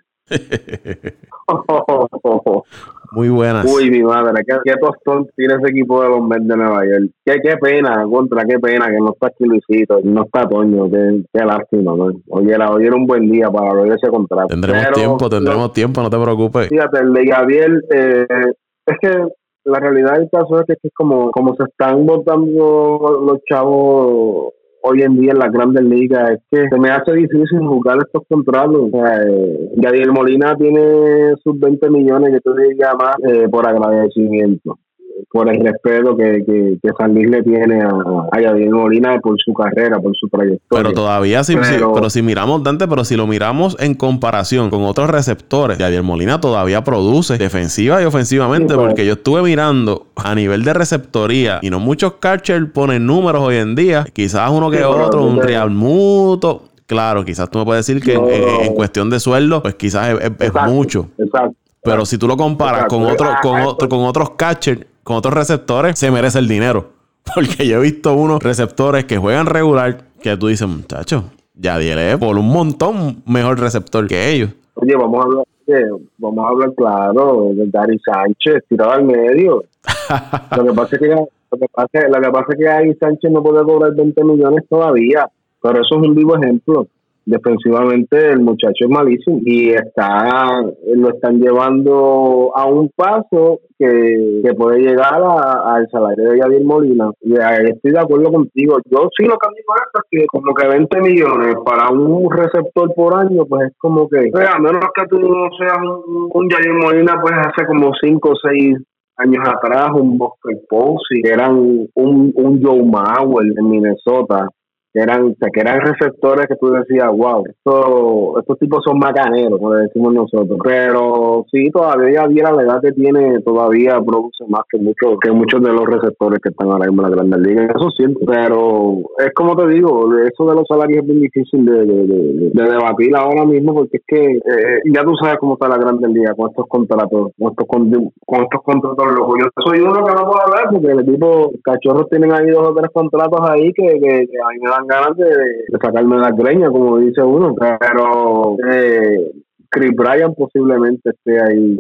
Muy buenas. Uy, mi madre, qué, qué, tostón tiene ese equipo de los Mets de Nueva York. Qué, qué pena, contra, qué pena que no está aquí Luisito, no está Toño, qué, qué lástima, la, hoy era un buen día para ver ese contrato. Tendremos tiempo, tendremos tiempo, no te preocupes. Fíjate, el de Gabriel, eh, es que la realidad del caso es que, es como, como se están votando los chavos hoy en día en las grandes ligas es que se me hace difícil jugar estos contratos. O sea, eh, Molina tiene sus 20 millones, que tú diría más eh, por agradecimiento por el respeto que, que, San Luis le tiene a, a Yadier Molina por su carrera, por su trayectoria. Pero todavía, si, pero, si, miramos, Dante, pero si lo miramos en comparación con otros receptores, Yadier Molina todavía produce defensiva y ofensivamente, pues. porque yo estuve mirando a nivel de receptoría y no muchos catchers ponen números hoy en día, quizás uno que otro, un Real Muto. Claro, quizás tú me puedes decir que en, cuestión de sueldo, pues quizás es, mucho. Exacto. Pero si tú lo comparas con, otro, con, otro, con otros catchers con otros receptores, se merece el dinero. Porque yo he visto unos receptores que juegan regular que tú dices, muchacho, ya es por un montón mejor receptor que ellos. Oye, vamos a hablar, vamos a hablar claro de Gary Sánchez, tirado al medio. lo que pasa es que lo que pasa, lo que pasa es que Gary Sánchez no puede cobrar 20 millones todavía, pero eso es un vivo ejemplo defensivamente el muchacho es malísimo y está lo están llevando a un paso que, puede llegar al salario de Yadir Molina. Y ahí estoy de acuerdo contigo. Yo sí lo que digo es porque como que 20 millones para un receptor por año pues es como que a menos que tú no seas un, Yadir Molina pues hace como 5 o 6 años atrás un Bosque Posey eran un, un Joe Mauer en Minnesota que eran, que eran receptores que tú decías, wow, esto, estos tipos son macaneros, como decimos nosotros. Pero sí, todavía había la edad que tiene, todavía produce más que muchos, que muchos de los receptores que están ahora mismo en la Grandes Ligas. Eso siento, pero es como te digo, eso de los salarios es bien difícil de, de, debatir ahora mismo, porque es que eh, ya tú sabes cómo está la Grandes Ligas con estos contratos, con estos, con, estos contratos locos. Yo soy uno que no puedo hablar porque el equipo cachorros tienen ahí dos o tres contratos ahí que, que, que a mí me dan de, sacarme la greña, como dice uno, pero eh, Chris Bryan posiblemente esté ahí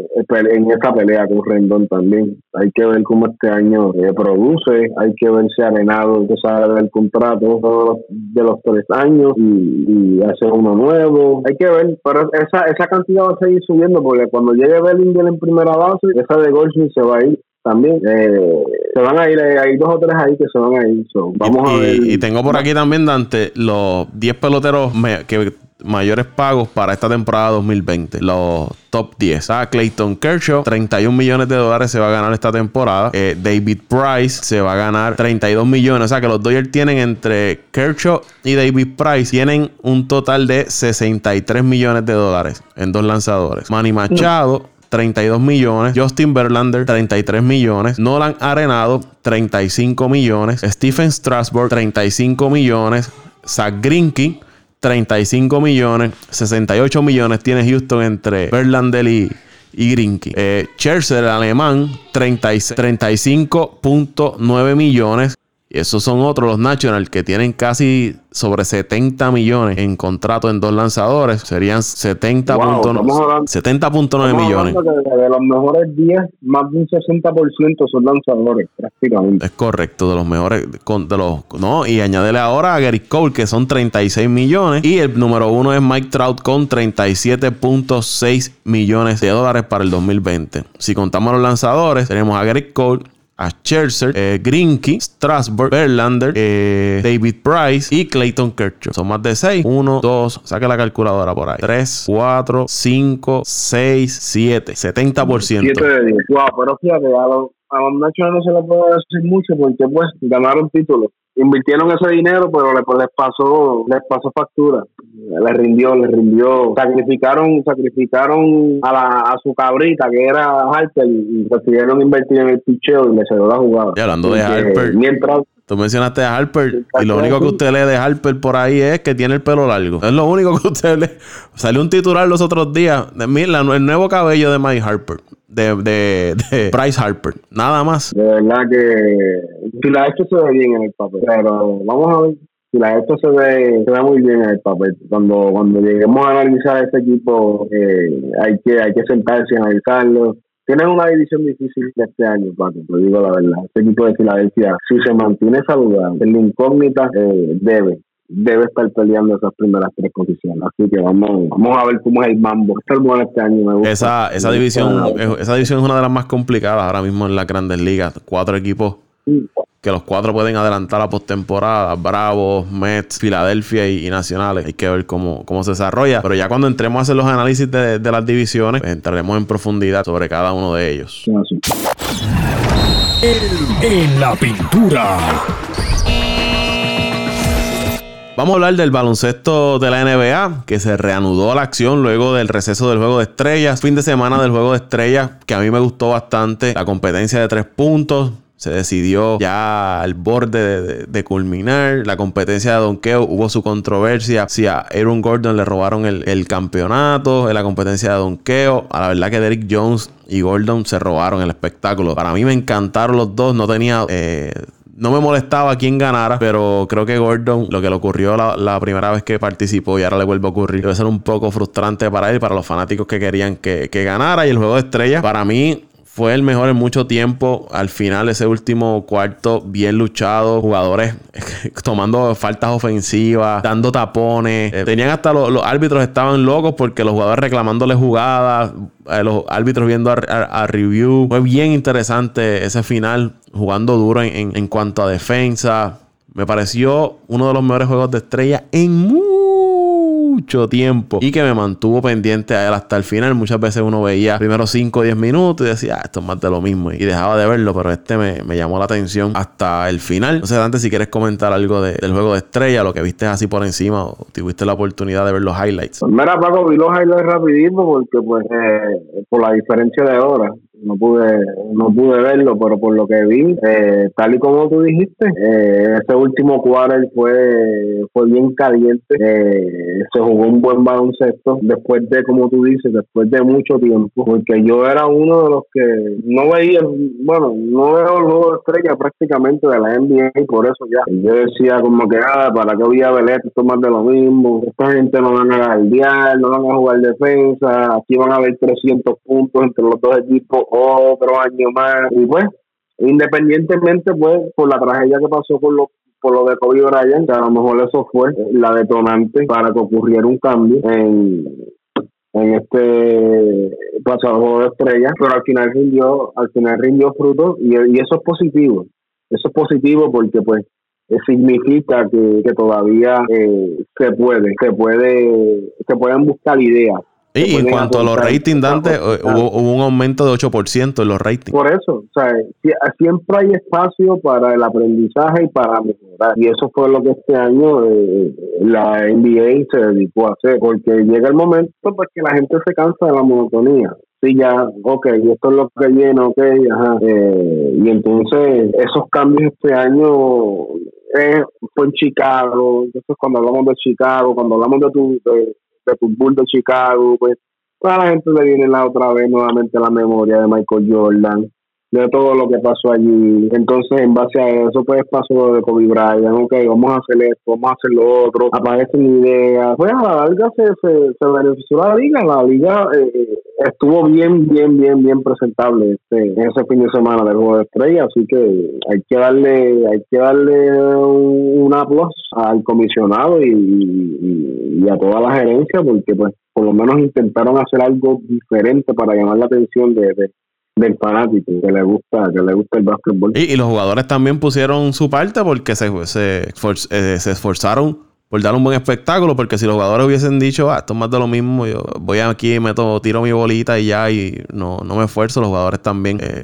en esta pelea con Rendón también. Hay que ver cómo este año eh, produce, hay que ver si Arenado que sale del contrato de los tres años y, hacer uno nuevo. Hay que ver, pero esa, esa cantidad va a seguir subiendo porque cuando llegue Bellinger en primera base, esa de Goldschmidt se va a ir también. Eh, se van a ir, eh, hay dos o tres ahí que se van a ir. vamos y, a ver. Y tengo por aquí también, Dante, los 10 peloteros que mayores pagos para esta temporada 2020. Los top 10. A ah, Clayton Kershaw, 31 millones de dólares se va a ganar esta temporada. Eh, David Price se va a ganar 32 millones. O sea que los Dodgers tienen entre Kershaw y David Price tienen un total de 63 millones de dólares en dos lanzadores. Manny Machado. 32 millones. Justin Verlander, 33 millones. Nolan Arenado, 35 millones. Stephen Strasburg, 35 millones. Zach Greinke, 35 millones. 68 millones tiene Houston entre Verlander y, y Grinky. Eh, el alemán, 35.9 millones. Y esos son otros, los National, que tienen casi sobre 70 millones en contrato en dos lanzadores. Serían 70.9 millones. De, los mejores 10, más de un 60% son lanzadores, prácticamente. Es correcto, de los mejores. de los, no, y añádele ahora a Gary Cole, que son 36 millones. Y el número uno es Mike Trout con 37.6 millones de dólares para el 2020. Si contamos los lanzadores, tenemos a Gary Cole, a Scherzer, eh, Grinky, Strasburg, Verlander, eh, David Price y Clayton Kershaw. Son más de 6. 1, 2, saque la calculadora por ahí. 3, 4, 5, 6, 7. 70%. 7 de 10. Wow, pero fíjate, a los, a no se les puede decir mucho porque pues ganaron títulos invirtieron ese dinero, pero pues, les pasó, les pasó factura, les rindió, les rindió, sacrificaron, sacrificaron a, la, a su cabrita que era Harper y decidieron invertir en el picheo y le dio la jugada. Y hablando de Harper. Mientras Tú mencionaste a Harper y lo único que usted lee de Harper por ahí es que tiene el pelo largo. Es lo único que usted lee. Salió un titular los otros días de mira, el nuevo cabello de Mike Harper. De, de, de Bryce Harper. Nada más. De verdad que si la hecho se ve bien en el papel. Pero vamos a ver si la esto se ve, se ve muy bien en el papel. Cuando, cuando lleguemos a analizar este equipo, eh, hay que hay que sentarse y analizarlo tienen una división difícil este año, Paco, te digo la verdad. Este equipo de Filadelfia, si se mantiene saludable, en la incógnita, eh, debe, debe estar peleando esas primeras tres posiciones. Así que vamos, vamos a ver cómo es el mambo. Está bueno este año, me gusta. Esa, esa división, esa división es una de las más complicadas ahora mismo en las grandes ligas. Cuatro equipos que los cuatro pueden adelantar la postemporada. Bravos, Mets, Filadelfia y, Nacionales. Hay que ver cómo, cómo se desarrolla. Pero ya cuando entremos a hacer los análisis de, las divisiones, pues entraremos en profundidad sobre cada uno de ellos. En la pintura. Vamos a hablar del baloncesto de la NBA, que se reanudó la acción luego del receso del juego de estrellas. Fin de semana del juego de estrellas, que a mí me gustó bastante. La competencia de tres puntos, se decidió ya al borde de, culminar. La competencia de donkeo hubo su controversia. Si a Aaron Gordon le robaron el, campeonato en la competencia de donkeo. A la verdad que Derrick Jones y Gordon se robaron el espectáculo. Para mí me encantaron los dos. No tenía... Eh, no me molestaba quién ganara, pero creo que Gordon, lo que le ocurrió la, primera vez que participó y ahora le vuelve a ocurrir, debe ser un poco frustrante para él para los fanáticos que querían que, que ganara. Y el juego de estrellas, para mí, fue el mejor en mucho tiempo. Al final, ese último cuarto, bien luchado. Jugadores tomando faltas ofensivas, dando tapones. Eh, tenían hasta los, árbitros estaban locos porque los jugadores reclamándole jugadas. Eh, los árbitros viendo a, review. Fue bien interesante ese final, jugando duro en, en cuanto a defensa. Me pareció uno de los mejores juegos de estrella en mucho tiempo y que me mantuvo pendiente a él hasta el final. Muchas veces uno veía primero 5 o 10 minutos y decía, ah, esto es más de lo mismo y dejaba de verlo, pero este me, llamó la atención hasta el final. Sé, antes si quieres comentar algo del juego de estrella, lo que viste así por encima o tuviste la oportunidad de ver los highlights. Pues mira, Paco, vi los highlights rapidito porque pues eh, por la diferencia de horas no pude no pude verlo, pero por lo que vi, eh, tal y como tú dijiste, eh, ese último quarter fue fue bien caliente, eh, se jugó un buen baloncesto después de, como tú dices, después de mucho tiempo, porque yo era uno de los que no veía, bueno, no veo de estrella prácticamente de la NBA y por eso ya, yo decía como que, ah, para qué voy a ver esto, más de lo mismo, esta gente no van a guardiar, no van a jugar defensa, aquí van a haber 300 puntos entre los dos equipos otro año más. Y pues, independientemente, pues, por la tragedia que pasó por lo, por lo de Kobe Bryant, que a lo mejor eso fue la detonante para que ocurriera un cambio en, en este pasado de estrellas, pero al final rindió, al final rindió fruto y, y eso es positivo. Eso es positivo porque pues significa que, que todavía eh, se puede, se puede, se pueden buscar ideas y en cuanto a los ratings, Dante, eh, hubo, un aumento de 8% en los ratings. Por eso, o sea, siempre hay espacio para el aprendizaje y para mejorar. Y eso fue lo que este año eh, la NBA se dedicó a hacer, porque llega el momento pues que la gente se cansa de la monotonía. Sí, ya, ok, esto es lo que viene, ok, ajá. Eh, y entonces esos cambios este año fue en Chicago, entonces cuando hablamos de Chicago, cuando hablamos de tu de fútbol de Chicago, pues toda la gente le viene la otra vez nuevamente la memoria de Michael Jordan, de todo lo que pasó allí. Entonces, en base a eso, pues pasó de Kobe Bryant, ok, vamos a hacer esto, vamos a hacer lo otro, aparecen ideas. Pues a la larga se, se, benefició la liga, la liga eh, estuvo bien, bien, bien, bien presentable este, ese fin de semana del juego de estrella, así que hay que darle, hay que darle un, aplauso al comisionado y, y, a toda la gerencia, porque pues por lo menos intentaron hacer algo diferente para llamar la atención de, del fanático que le gusta que le gusta el básquetbol. Y, los jugadores también pusieron su parte porque se, se, se esforzaron por dar un buen espectáculo, porque si los jugadores hubiesen dicho, ah, esto es más de lo mismo, yo voy aquí, meto, tiro mi bolita y ya, y no, no me esfuerzo, los jugadores también eh,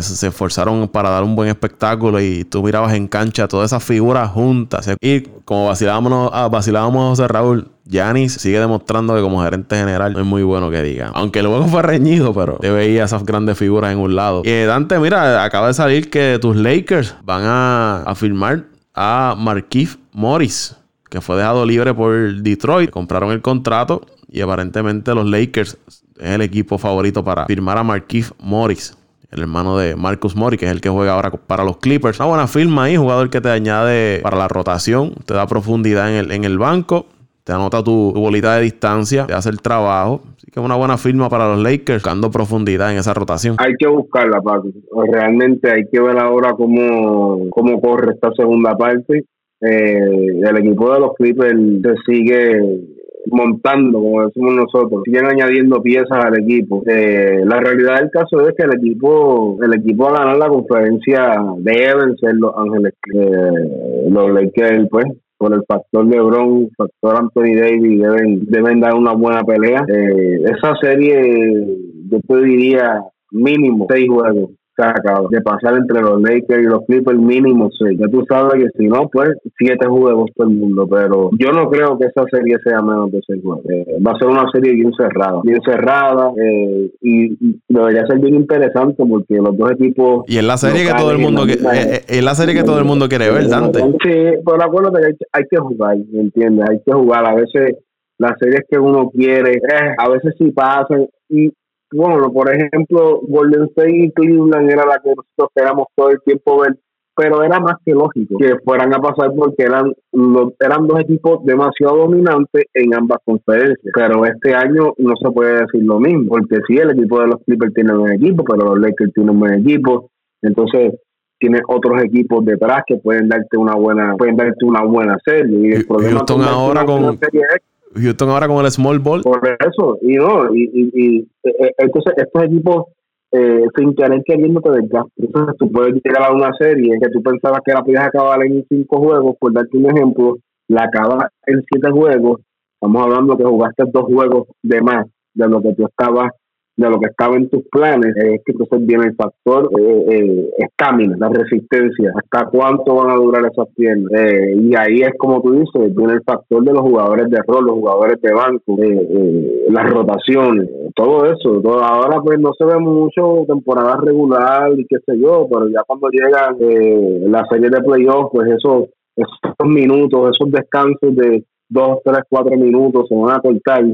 se esforzaron para dar un buen espectáculo y tú mirabas en cancha todas esas figuras juntas. Y como vacilábamos, ah, vacilábamos José Raúl, Yanis sigue demostrando que como gerente general no es muy bueno que diga. Aunque luego fue reñido, pero te veía esas grandes figuras en un lado. Y Dante, mira, acaba de salir que tus Lakers van a, a firmar a Marquise Morris que fue dejado libre por Detroit. Compraron el contrato y aparentemente los Lakers es el equipo favorito para firmar a Marquise Morris. El hermano de Marcus Morris, que es el que juega ahora para los Clippers. Una buena firma ahí, jugador que te añade para la rotación, te da profundidad en el, en el banco te anota tu, bolita de distancia, te hace el trabajo. Así que es una buena firma para los Lakers, buscando profundidad en esa rotación. Hay que buscarla, Paco. Realmente hay que ver ahora cómo, cómo corre esta segunda parte eh, el equipo de los Clippers se sigue montando, como decimos nosotros, siguen añadiendo piezas al equipo. Eh, la realidad del caso es que el equipo, el equipo a ganar la conferencia deben ser los Ángeles, eh, los Lakers, pues, por el factor LeBron, factor Anthony Davis, deben, deben dar una buena pelea. Eh, esa serie, yo te diría mínimo seis juegos de pasar entre los Lakers y los Clippers mínimo seis. Ya tú sabes que si no, pues siete juegos todo el mundo, pero yo no creo que esa serie sea menos de seis juegos. Eh, va a ser una serie bien cerrada, bien cerrada eh, y, debería ser bien interesante porque los dos equipos... Y es la serie que todo el mundo... Eh, es la serie que todo el mundo quiere ver, Dante. Sí, pero acuérdate que hay, que jugar, ¿me entiendes? Hay que jugar. A veces las series que uno quiere, a veces sí pasan y bueno, por ejemplo, Golden State y Cleveland era la que nosotros queríamos todo el tiempo ver, pero era más que lógico que fueran a pasar porque eran eran dos equipos demasiado dominantes en ambas conferencias. Pero este año no se puede decir lo mismo, porque sí, el equipo de los Clippers tiene un buen equipo, pero los Lakers tienen un buen equipo. Entonces, tiene otros equipos detrás que pueden darte una buena pueden darte una buena serie y el problema Houston ahora con Houston ahora con el small ball. Por eso, y no, y, y, eh, eh, entonces estos equipos eh, sin querer queriendo te desgastan. Entonces tú puedes llegar a una serie que tú pensabas que la podías acabar en cinco juegos, por darte un ejemplo, la acabas en siete juegos. Estamos hablando que jugaste dos juegos de más de lo que tú estabas de lo que estaba en tus planes, es que entonces viene el factor eh, eh, estamina, la resistencia, hasta cuánto van a durar esas piernas. Eh, y ahí es como tú dices, viene el factor de los jugadores de rol, los jugadores de banco, las rotaciones, todo eso. Todo, ahora pues no se ve mucho temporada regular y qué sé yo, pero ya cuando llega la serie de playoffs, pues esos, esos minutos, esos descansos de dos, tres, cuatro minutos se van a cortar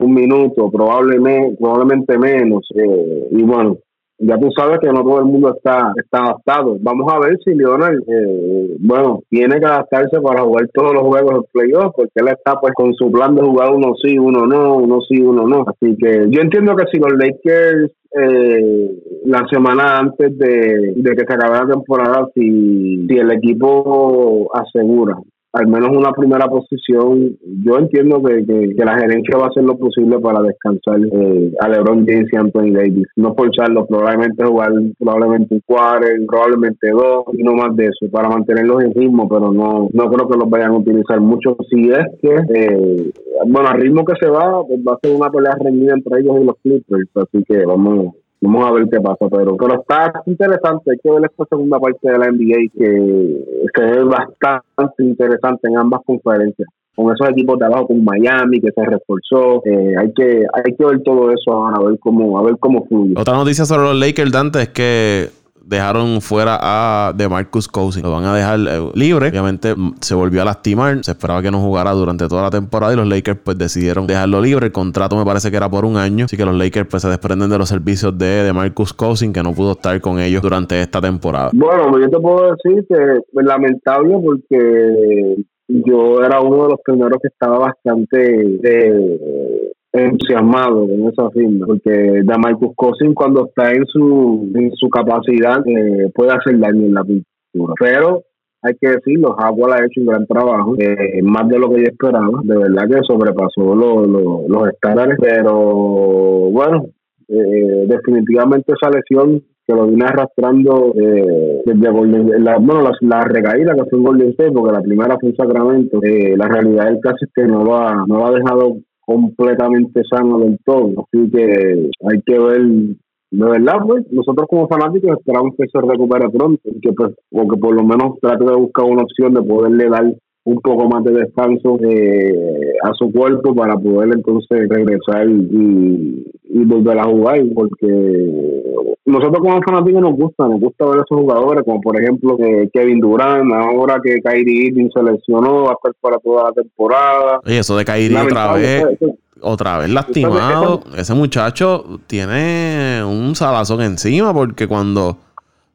un minuto, probablemente, probablemente menos. Eh, y bueno, ya tú sabes que no todo el mundo está, está adaptado. Vamos a ver si Lionel, eh, bueno, tiene que adaptarse para jugar todos los juegos del playoff, porque él está pues con su plan de jugar uno sí, uno no, uno sí, uno no. Así que yo entiendo que si los Lakers eh, la semana antes de, de que se acabe la temporada, si, si el equipo asegura al menos una primera posición. Yo entiendo que, que, la gerencia va a hacer lo posible para descansar eh, a LeBron James y Anthony Davis. No forzarlo, probablemente jugar probablemente un quarter, probablemente dos y no más de eso, para mantenerlos en ritmo, pero no, no creo que los vayan a utilizar mucho. Si es que, eh, bueno, al ritmo que se va, pues va a ser una pelea reñida entre ellos y los Clippers, así que vamos Vamos a ver qué pasa, pero, pero está interesante. Hay que ver esta segunda parte de la NBA que se ve bastante interesante en ambas conferencias. Con esos equipos de abajo, con Miami que se reforzó, eh, hay que hay que ver todo eso ahora, a ver cómo a ver cómo fluye. Otra noticia sobre los Lakers, Dante, es que dejaron fuera a DeMarcus Cousins. Lo van a dejar eh, libre. Obviamente mm, se volvió a lastimar. Se esperaba que no jugara durante toda la temporada y los Lakers pues decidieron dejarlo libre. El contrato me parece que era por un año. Así que los Lakers pues se desprenden de los servicios de DeMarcus Cousins que no pudo estar con ellos durante esta temporada. Bueno, yo te puedo decir que es lamentable porque yo era uno de los primeros que estaba bastante eh, entusiasmado con esa firma, porque Damarcus Cousins cuando está en su, en su capacidad eh, puede hacer daño en la pintura. Pero hay que decirlo, Jaguar ha hecho un gran trabajo, eh, más de lo que yo esperaba, de verdad que sobrepasó los estándares, pero bueno, eh, definitivamente esa lesión que lo viene arrastrando eh, desde Golden, la, bueno, la, la, recaída que fue en Golden State, porque la primera fue en Sacramento, la realidad del caso es que no lo ha, no lo ha dejado completamente sano del todo. Así que hay que ver, de verdad, pues, nosotros como fanáticos esperamos que se recupere pronto que, pues, o que por lo menos trate de buscar una opción de poderle dar un poco más de descanso eh, a su cuerpo para poder entonces regresar y, volver a jugar porque nosotros como fanáticos nos gusta nos gusta ver a esos jugadores como por ejemplo eh, Kevin Durant ahora que Kyrie Irving se lesionó va a estar para toda la temporada. Y eso de Kyrie otra vez otra vez lastimado. ese muchacho tiene un salazón encima porque cuando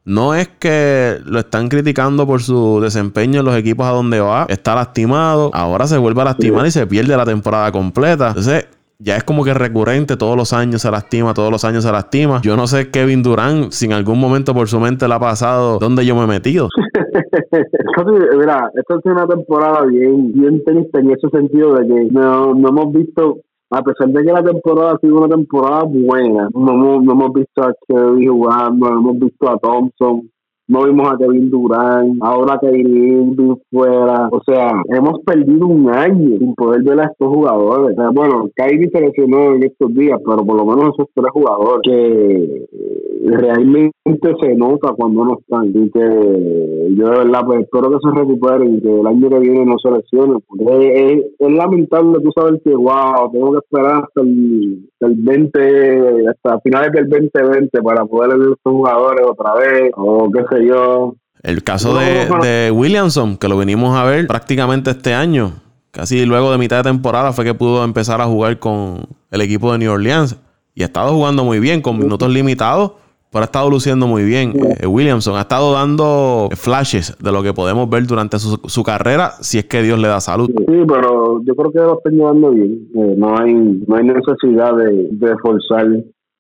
no es que lo están criticando por su desempeño en los equipos a donde va. Está lastimado. Ahora se vuelve a lastimar y se pierde la temporada completa. Entonces, ya es como que recurrente, todos los años se lastima, todos los años se lastima. Yo no sé Kevin Durán, si en algún momento por su mente le ha pasado dónde yo me he metido. mira, esta es una temporada bien, bien tenista en ese sentido de que no, no hemos visto a pesar de que la temporada ha sido una temporada buena, no hemos, no hemos visto a Kevin jugando, no hemos visto a Thompson, no vimos a Kevin Durant, ahora Kevin Irving fuera, o sea, hemos perdido un año sin poder ver a estos jugadores. bueno, Kyrie se lesionó en estos días, pero por lo menos esos tres jugadores que realmente se nota cuando no están y que yo de verdad pues espero que se recuperen y que el año que viene no se lesionen porque es, lamentable tú sabes que wow tengo que esperar hasta el, 20 hasta finales del 2020 para poder ver a estos jugadores otra vez o sé yo el caso de, de Williamson que lo venimos a ver prácticamente este año casi luego de mitad de temporada fue que pudo empezar a jugar con el equipo de New Orleans y ha estado jugando muy bien con minutos limitados pero ha estado luciendo muy bien. Eh, Williamson ha estado dando flashes de lo que podemos ver durante su, carrera, si es que Dios le da salud. Sí, pero yo creo que lo están llevando bien. Eh, no hay no hay necesidad de, de, forzar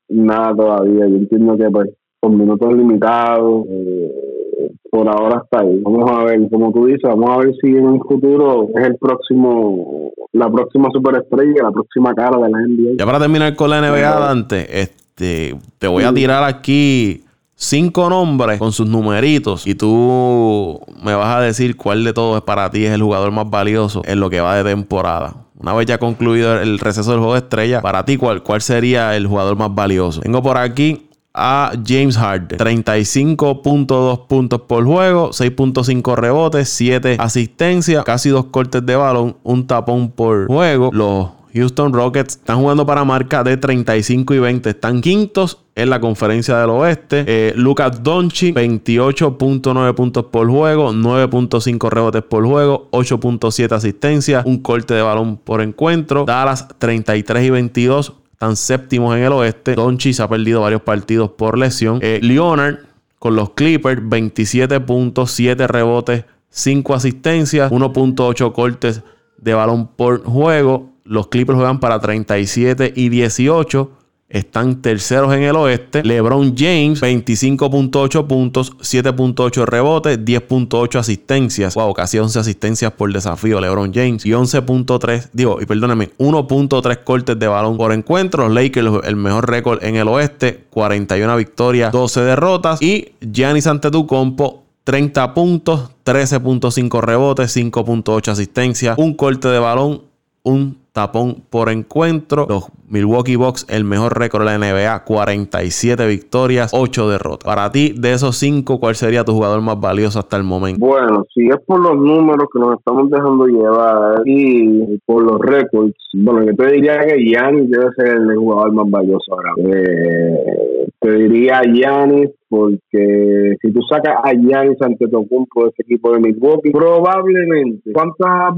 nada todavía. Yo entiendo que pues con minutos limitados, eh, por ahora está ahí. Vamos a ver, como tú dices, vamos a ver si en un futuro es el próximo, la próxima superestrella, la próxima cara de la NBA. Ya para terminar con la NBA, Dante, este te voy a tirar aquí cinco nombres con sus numeritos y tú me vas a decir cuál de todos para ti es el jugador más valioso en lo que va de temporada. Una vez ya concluido el receso del juego de estrella, para ti, ¿cuál, cuál sería el jugador más valioso? Tengo por aquí a James Harden. 35.2 puntos por juego, 6.5 rebotes, 7 asistencias, casi dos cortes de balón, un tapón por juego. Los Houston Rockets están jugando para marca de 35 y 20. Están quintos en la conferencia del oeste. Eh, Lucas Donchi, 28.9 puntos por juego, 9.5 rebotes por juego, 8.7 asistencias, un corte de balón por encuentro. Dallas, 33 y 22. Están séptimos en el oeste. se ha perdido varios partidos por lesión. Eh, Leonard con los Clippers, 27.7 rebotes, 5 asistencias, 1.8 cortes de balón por juego. Los Clippers juegan para 37 y 18. Están terceros en el oeste. LeBron James, 25.8 puntos, 7.8 rebotes, 10.8 asistencias. Wow, casi 11 asistencias por desafío LeBron James. Y 11.3, digo, y perdóname, 1.3 cortes de balón por encuentro. Los Lakers, el mejor récord en el oeste, 41 victorias, 12 derrotas. Y Giannis Antetokounmpo, 30 puntos, 13.5 rebotes, 5.8 asistencias, un corte de balón, un tapón por encuentro. Los Milwaukee Bucks, el mejor récord de la NBA, 47 victorias, 8 derrotas. Para ti, de esos 5, ¿cuál sería tu jugador más valioso hasta el momento? Bueno, si es por los números que nos estamos dejando llevar y por los récords, bueno, yo te diría que Giannis debe ser el jugador más valioso ahora. Eh, te diría Giannis porque si tú sacas a Giannis ante Tocumpo de ese equipo de Milwaukee, probablemente, ¿cuántas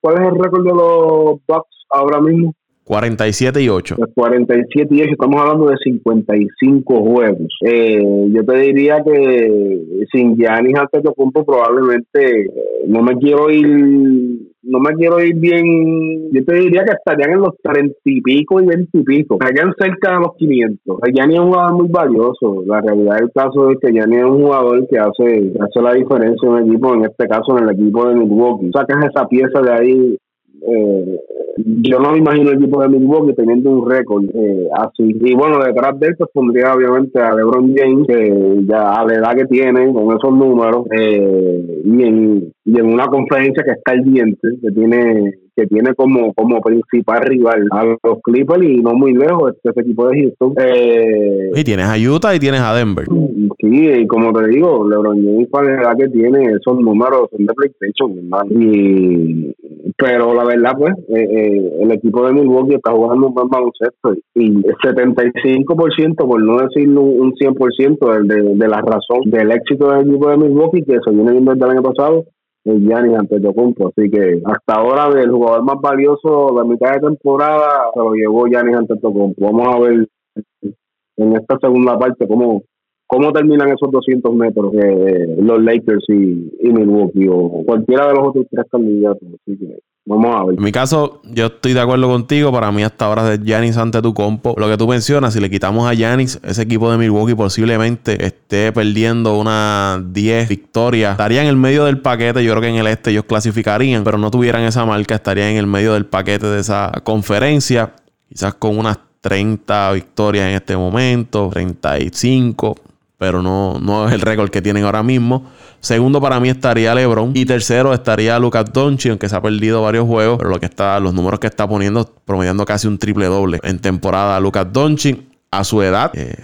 ¿cuál es el récord de los Bucks ahora mismo? 47 y 8. 47 y 8, estamos hablando de 55 juegos. Eh, yo te diría que sin Giannis Antetokounmpo probablemente eh, no me quiero ir no me quiero ir bien, yo te diría que estarían en los 30 y pico y 20 y pico, estarían cerca de los 500. Gianni es un jugador muy valioso, la realidad del caso es que Gianni es un jugador que hace, hace la diferencia en un equipo, en este caso en el equipo de Milwaukee. Sacas esa pieza de ahí eh, yo no me imagino el equipo de Milwaukee teniendo un récord eh, así. Y bueno, detrás de él, pues pondría obviamente a LeBron James, que ya a la edad que tiene, con esos números, eh, y, en, y en una conferencia que está el diente, que tiene que tiene como, como principal rival a los Clippers y no muy lejos este, equipo de Houston. Eh, y tienes a Utah y tienes a Denver. Sí, y como te digo, LeBron James para la edad que tiene esos números son de PlayStation, hermano. Y, pero la verdad, pues, eh, eh, el equipo de Milwaukee está jugando un buen baloncesto y el 75%, por no decir un 100% de, de, de la razón del éxito del equipo de Milwaukee, que se viene viendo desde el año pasado, el Giannis Antetokounmpo. Así que hasta ahora el jugador más valioso de mitad de temporada se lo llevó Giannis Antetokounmpo. Vamos a ver en esta segunda parte cómo cómo terminan esos 200 metros eh, los Lakers y, Milwaukee o cualquiera de los otros tres candidatos. Así que Vamos a ver. En mi caso, yo estoy de acuerdo contigo. Para mí, hasta ahora de Giannis ante tu compo. Lo que tú mencionas, si le quitamos a Giannis, ese equipo de Milwaukee posiblemente esté perdiendo unas 10 victorias. Estaría en el medio del paquete. Yo creo que en el este ellos clasificarían, pero no tuvieran esa marca. Estaría en el medio del paquete de esa conferencia. Quizás con unas 30 victorias en este momento, 35 pero no, no es el récord que tienen ahora mismo. Segundo para mí estaría LeBron y tercero estaría Lucas Doncic, aunque se ha perdido varios juegos, pero lo que está los números que está poniendo promediando casi un triple doble en temporada Lucas Doncic a su edad. Eh,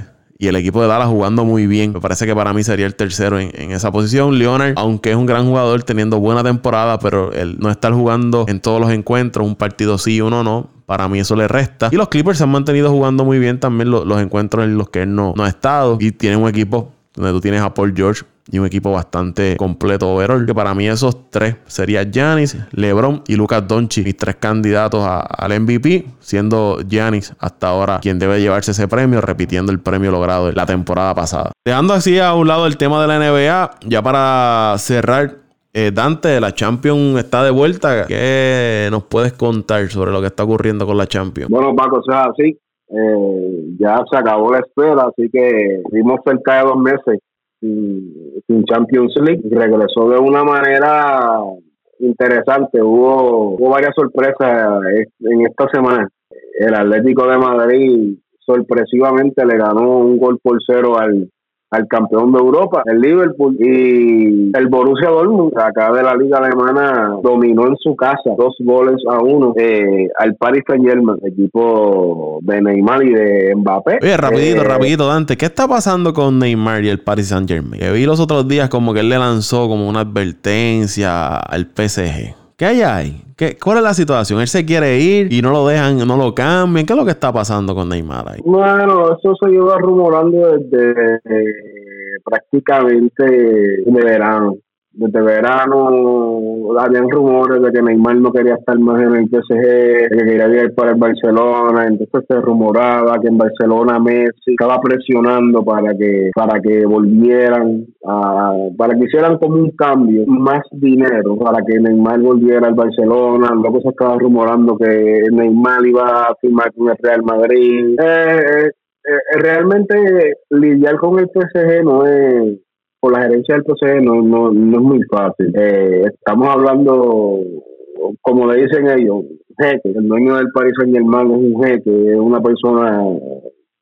y el equipo de Dallas jugando muy bien. Me parece que para mí sería el tercero en, esa posición. Leonard, aunque es un gran jugador teniendo buena temporada, pero él no está jugando en todos los encuentros, un partido sí, uno no. Para mí eso le resta. Y los Clippers se han mantenido jugando muy bien también los, encuentros en los que él no, no ha estado. Y tienen un equipo donde tú tienes a Paul George y un equipo bastante completo overall. Que para mí esos tres serían Giannis, LeBron y Lucas Doncic, mis tres candidatos al MVP, siendo Giannis hasta ahora quien debe llevarse ese premio, repitiendo el premio logrado la temporada pasada. Dejando así a un lado el tema de la NBA, ya para cerrar, eh, Dante, la Champions está de vuelta. ¿Qué nos puedes contar sobre lo que está ocurriendo con la Champions? Bueno, Paco, o sea así. Eh, ya se acabó la espera, así que vimos cerca de dos meses sin, Champions League. Regresó de una manera interesante. Hubo, hubo varias sorpresas en esta semana. El Atlético de Madrid sorpresivamente le ganó un gol por cero al, al campeón de Europa, el Liverpool, y el Borussia Dortmund, acá de la liga alemana, dominó en su casa dos goles a uno eh, al Paris Saint Germain, equipo de Neymar y de Mbappé. Oye, rapidito, eh, rapidito, Dante, ¿qué está pasando con Neymar y el Paris Saint Germain? Que vi los otros días como que él le lanzó como una advertencia al PSG. ¿Qué hay ahí? ¿Qué, ¿Cuál es la situación? Él se quiere ir y no lo dejan, no lo cambian. ¿Qué es lo que está pasando con Neymar ahí? Bueno, eso se lleva rumorando desde eh, prácticamente de verano desde verano habían rumores de que Neymar no quería estar más en el PSG, que quería ir para el Barcelona, entonces se rumoraba que en Barcelona Messi estaba presionando para que para que volvieran a, para que hicieran como un cambio, más dinero para que Neymar volviera al Barcelona, luego se estaba rumorando que Neymar iba a firmar con el Real Madrid. Eh, eh, eh, realmente lidiar con el PSG no es por la gerencia del proceso no, no, no es muy fácil. Eh, estamos hablando, como le dicen ellos, jeque. El dueño del Paris Saint Germain es un jeque, es una persona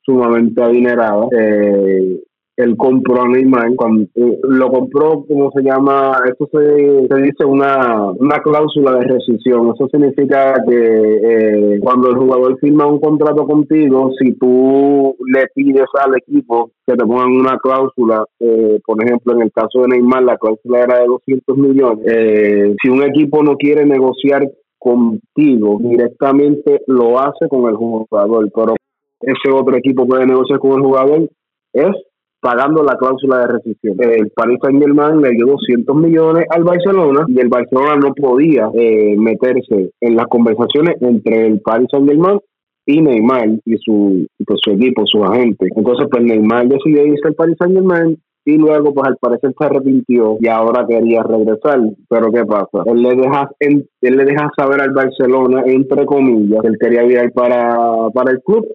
sumamente adinerada. Eh, él compró Neymar, cuando, eh, lo compró, como se llama, esto se, se dice una, una cláusula de rescisión. Eso significa que eh, cuando el jugador firma un contrato contigo, si tú le pides al equipo que te pongan una cláusula, eh, por ejemplo, en el caso de Neymar, la cláusula era de 200 millones. si un equipo no quiere negociar contigo directamente, lo hace con el jugador, pero ese otro equipo puede negociar con el jugador es pagando la cláusula de rescisión. El Paris Saint Germain le dio 200 millones al Barcelona y el Barcelona no podía eh, meterse en las conversaciones entre el Paris Saint Germain y Neymar y su, pues, su equipo, su agente. Entonces, pues Neymar decidió irse al Paris Saint Germain y luego, pues al parecer se arrepintió y ahora quería regresar. Pero ¿qué pasa? Él le deja, él le deja saber al Barcelona, entre comillas, que él quería ir para, para el club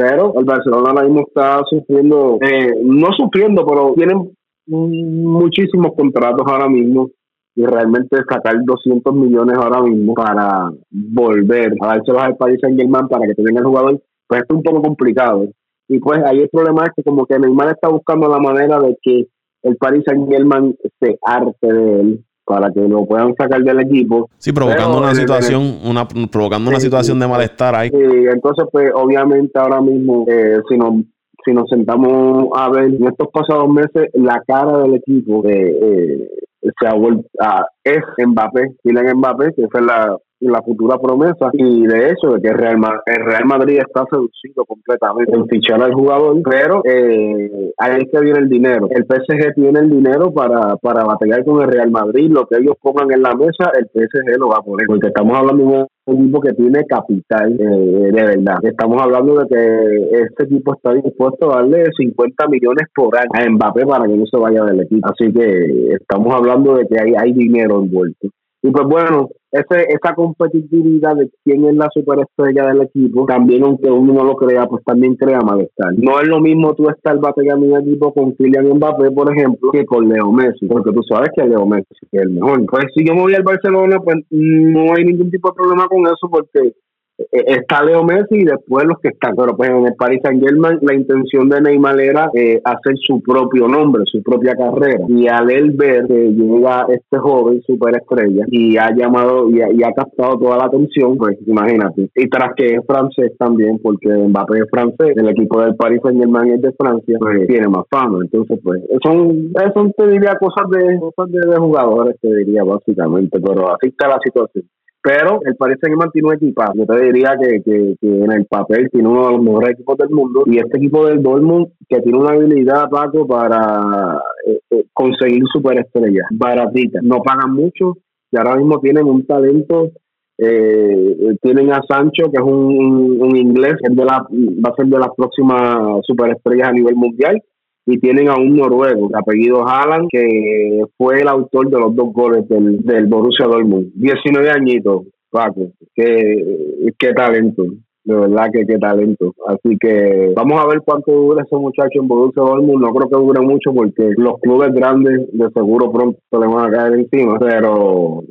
pero el Barcelona ahora mismo está sufriendo, eh, no sufriendo, pero tienen muchísimos contratos ahora mismo y realmente sacar 200 millones ahora mismo para volver a dárselos al Paris Saint Germain para que tengan el jugador, pues es un poco complicado. Y pues ahí el problema es que como que Neymar está buscando la manera de que el Paris Saint Germain se arte de él para que lo puedan sacar del equipo. Sí, provocando una situación, una provocando una situación de malestar ahí. Sí, entonces pues obviamente ahora mismo eh, si nos si nos sentamos a ver en estos pasados meses la cara del equipo eh, eh, se ha vuelto a, es Mbappé, Kylian Mbappé, que fue la la futura promesa y de eso de que el Real, Madrid está seducido completamente en fichar al jugador pero eh, ahí es que viene el dinero. El PSG tiene el dinero para, para batallar con el Real Madrid. Lo que ellos pongan en la mesa el PSG lo va a poner porque estamos hablando de un equipo que tiene capital eh, de verdad. Estamos hablando de que este equipo está dispuesto a darle 50 millones por año a Mbappé para que no se vaya del equipo. Así que estamos hablando de que hay, hay dinero envuelto Y pues bueno, ese, esa competitividad de quién es la superestrella del equipo, también aunque uno no lo crea, pues también crea malestar. No es lo mismo tú estar batallando un equipo con Kylian Mbappé, por ejemplo, que con Leo Messi, porque tú sabes que Leo Messi es el mejor. Pues si yo me voy al Barcelona, pues no hay ningún tipo de problema con eso, porque está Leo Messi y después los que están. Pero pues en el Paris Saint Germain la intención de Neymar era eh, hacer su propio nombre, su propia carrera. Y al él ver que llega este joven superestrella y ha llamado y ha, captado toda la atención, pues imagínate. Y tras que es francés también, porque Mbappé es francés, el equipo del Paris Saint Germain es de Francia, pues tiene más fama. Entonces, pues son, son te diría cosas de, cosas de jugadores, te diría básicamente, pero así está la situación. Pero el Paris Saint-Germain tiene un equipazo. Yo te diría que, que, en el papel tiene uno de los mejores equipos del mundo. Y este equipo del Dortmund, que tiene una habilidad, Paco, para eh, eh, conseguir superestrellas baratitas. No pagan mucho y ahora mismo tienen un talento. Eh, tienen a Sancho, que es un, un, inglés, que la, va a ser de las próximas superestrellas a nivel mundial y tienen a un noruego de apellido Haaland que fue el autor de los dos goles del, del Borussia Dortmund. 19 añitos Paco. Qué, qué talento. De verdad que qué talento. Así que vamos a ver cuánto dura ese muchacho en Borussia Dortmund. No creo que dure mucho porque los clubes grandes de seguro pronto se le van a caer encima pero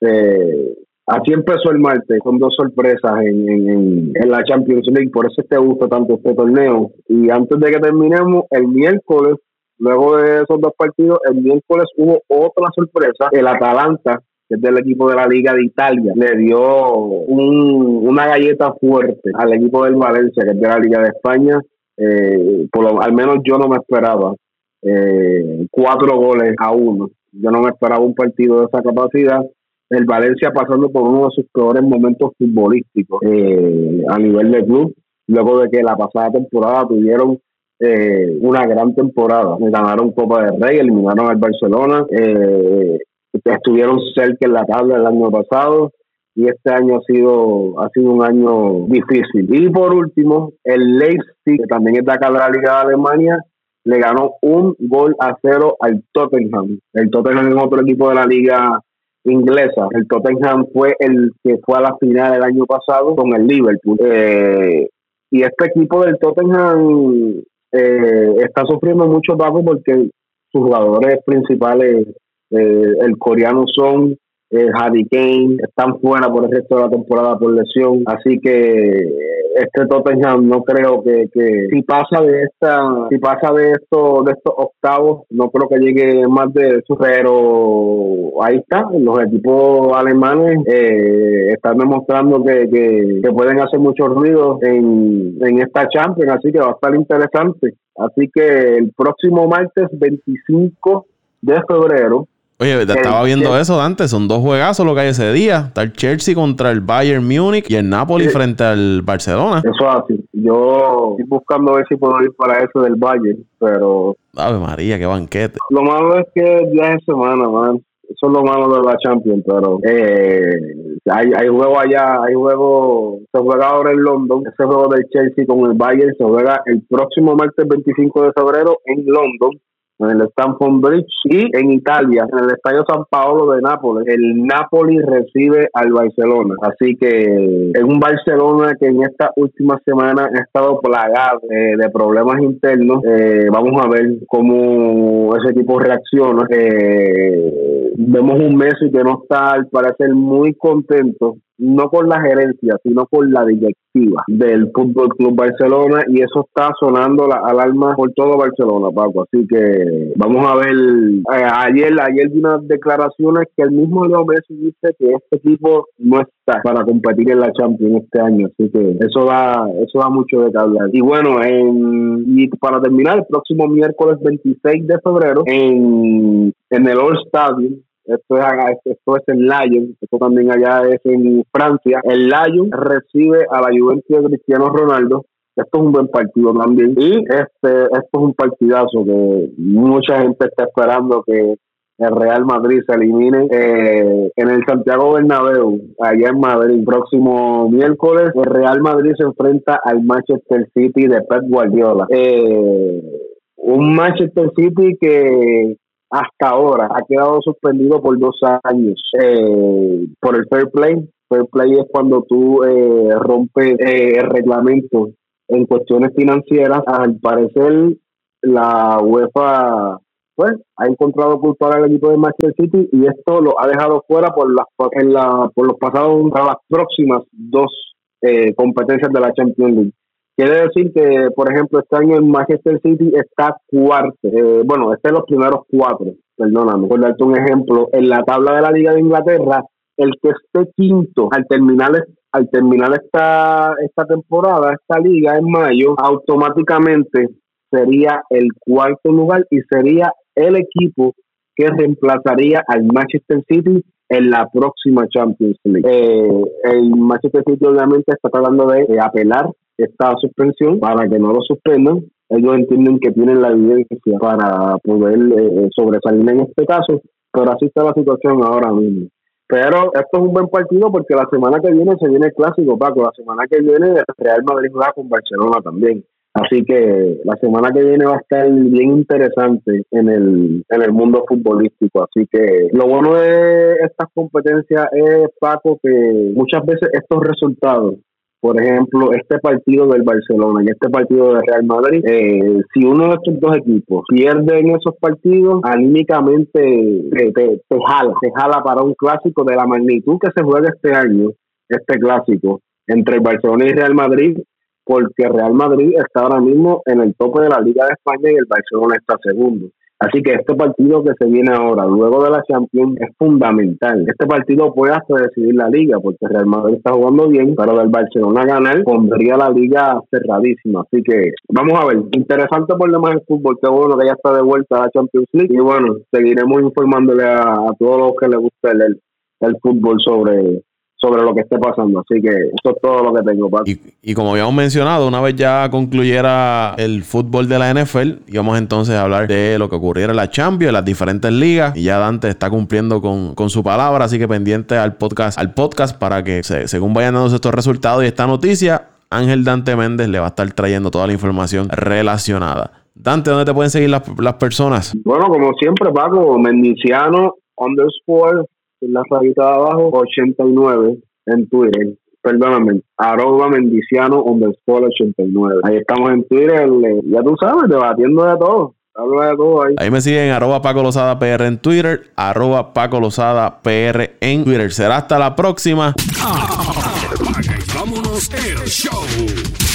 eh, Así empezó el martes con dos sorpresas en, la Champions League, por eso te gusta tanto este torneo. Y antes de que terminemos, el miércoles, luego de esos dos partidos, el miércoles hubo otra sorpresa. El Atalanta, que es del equipo de la Liga de Italia, le dio una galleta fuerte al equipo del Valencia, que es de la Liga de España. Eh, por lo, al menos yo no me esperaba eh, cuatro goles a uno. Yo no me esperaba un partido de esa capacidad el Valencia pasando por uno de sus peores momentos futbolísticos eh, a nivel de club, luego de que la pasada temporada tuvieron eh, una gran temporada. Ganaron Copa del Rey, eliminaron al Barcelona, eh, estuvieron cerca en la tabla el año pasado y este año ha sido ha sido un año difícil. Y por último, el Leipzig, que también es de acá de la Liga de Alemania, le ganó un gol a cero al Tottenham. El Tottenham es otro equipo de la Liga inglesa. El Tottenham fue el que fue a la final el año pasado con el Liverpool. Eh, y este equipo del Tottenham eh, está sufriendo mucho bajo porque sus jugadores principales, eh, el coreano son eh, Harry Kane, están fuera por el resto de la temporada por lesión. Así que este Tottenham no creo que, que si pasa de esta si pasa de esto de estos octavos no creo que llegue más de eso pero ahí está los equipos alemanes eh, están demostrando que, que, pueden hacer mucho ruido en, en esta Champions así que va a estar interesante así que el próximo martes 25 de febrero Oye, estaba viendo eso antes, son dos juegazos lo que hay ese día. Está el Chelsea contra el Bayern Múnich y el Napoli frente al Barcelona. Eso es así. Yo estoy buscando ver si puedo ir para eso del Bayern, pero... Ave María, qué banquete. Lo malo es que es día de semana, man. Eso es lo malo de la Champions, pero eh, hay, hay juego allá, hay juego, se juega ahora en London, ese juego del Chelsea con el Bayern se juega el próximo martes 25 de febrero en London en el Stamford Bridge y en Italia, en el Estadio San Paolo de Nápoles. El Napoli recibe al Barcelona. Así que es un Barcelona que en esta última semana ha estado plagado de problemas internos. Eh, vamos a ver cómo ese equipo reacciona. Eh, vemos un Messi que no está al parecer muy contento no con la gerencia, sino con la directiva del Fútbol Club Barcelona y eso está sonando la alarma por todo Barcelona, Paco. Así que vamos a ver. Eh, ayer, ayer vi unas declaraciones que el mismo Leo Messi dice que este equipo no está para competir en la Champions este año, así que eso da, eso da mucho de hablar. Y bueno, en, y para terminar, el próximo miércoles 26 de febrero en, en el All Stadium esto es, esto es en Lyon, esto también allá es en Francia. El Lyon recibe a la Juventus de Cristiano Ronaldo. Esto es un buen partido también. Y este, esto es un partidazo que mucha gente está esperando que el Real Madrid se elimine eh, en el Santiago Bernabéu, allá en Madrid. Próximo miércoles, el Real Madrid se enfrenta al Manchester City de Pep Guardiola. Eh, un Manchester City que hasta ahora ha quedado suspendido por dos años eh, por el fair play. Fair play es cuando tú eh, rompes eh, el reglamento en cuestiones financieras. Al parecer, la UEFA pues ha encontrado culpable al equipo de Manchester City y esto lo ha dejado fuera por las en la, por los pasados las próximas dos eh, competencias de la Champions League. Quiere decir que, por ejemplo, este año el Manchester City está cuarto, eh, bueno, está en los primeros cuatro, perdóname, por darte un ejemplo, en la tabla de la Liga de Inglaterra, el que esté quinto al terminar al terminar esta, esta temporada, esta liga en mayo, automáticamente sería el cuarto lugar y sería el equipo que reemplazaría al Manchester City en la próxima Champions League. Eh, el Manchester City obviamente está tratando de, apelar esta suspensión para que no lo suspendan. Ellos entienden que tienen la evidencia para poder eh, sobresalir en este caso, pero así está la situación ahora mismo. Pero esto es un buen partido porque la semana que viene se viene el clásico, Paco. La semana que viene Real Madrid juega con Barcelona también. Así que la semana que viene va a estar bien interesante en el, en el mundo futbolístico. Así que lo bueno de estas competencias es, Paco, que muchas veces estos resultados, por ejemplo, este partido del Barcelona y este partido del Real Madrid, eh, si uno de estos dos equipos pierde en esos partidos, anímicamente te, te, te jala, te jala para un clásico de la magnitud que se juega este año, este clásico entre el Barcelona y Real Madrid porque Real Madrid está ahora mismo en el tope de la Liga de España y el Barcelona está segundo. Así que este partido que se viene ahora, luego de la Champions, es fundamental. Este partido puede hasta decidir la liga, porque Real Madrid está jugando bien, pero del Barcelona ganar pondría la liga cerradísima. Así que vamos a ver, interesante por demás el fútbol, qué bueno que ya está de vuelta a la Champions League. Y bueno, seguiremos informándole a, todos los que les guste el, el fútbol sobre sobre lo que esté pasando. Así que eso es todo lo que tengo. Y, y, como habíamos mencionado, una vez ya concluyera el fútbol de la NFL, íbamos entonces a hablar de lo que ocurriera en la Champions, en las diferentes ligas. Y ya Dante está cumpliendo con, con su palabra, así que pendiente al podcast, al podcast para que según vayan dando estos resultados y esta noticia, Ángel Dante Méndez le va a estar trayendo toda la información relacionada. Dante, ¿dónde te pueden seguir las, las personas? Bueno, como siempre, Paco, Mendiciano underscore en la rayita de abajo, 89 en Twitter. Perdóname, arroba mendiciano underscore 89. Ahí estamos en Twitter, ya tú sabes, debatiendo de todo. Habla de todo ahí. Ahí me siguen arroba Paco Lozada PR en Twitter, arroba Paco Lozada PR en Twitter. Será hasta la próxima. vámonos el show.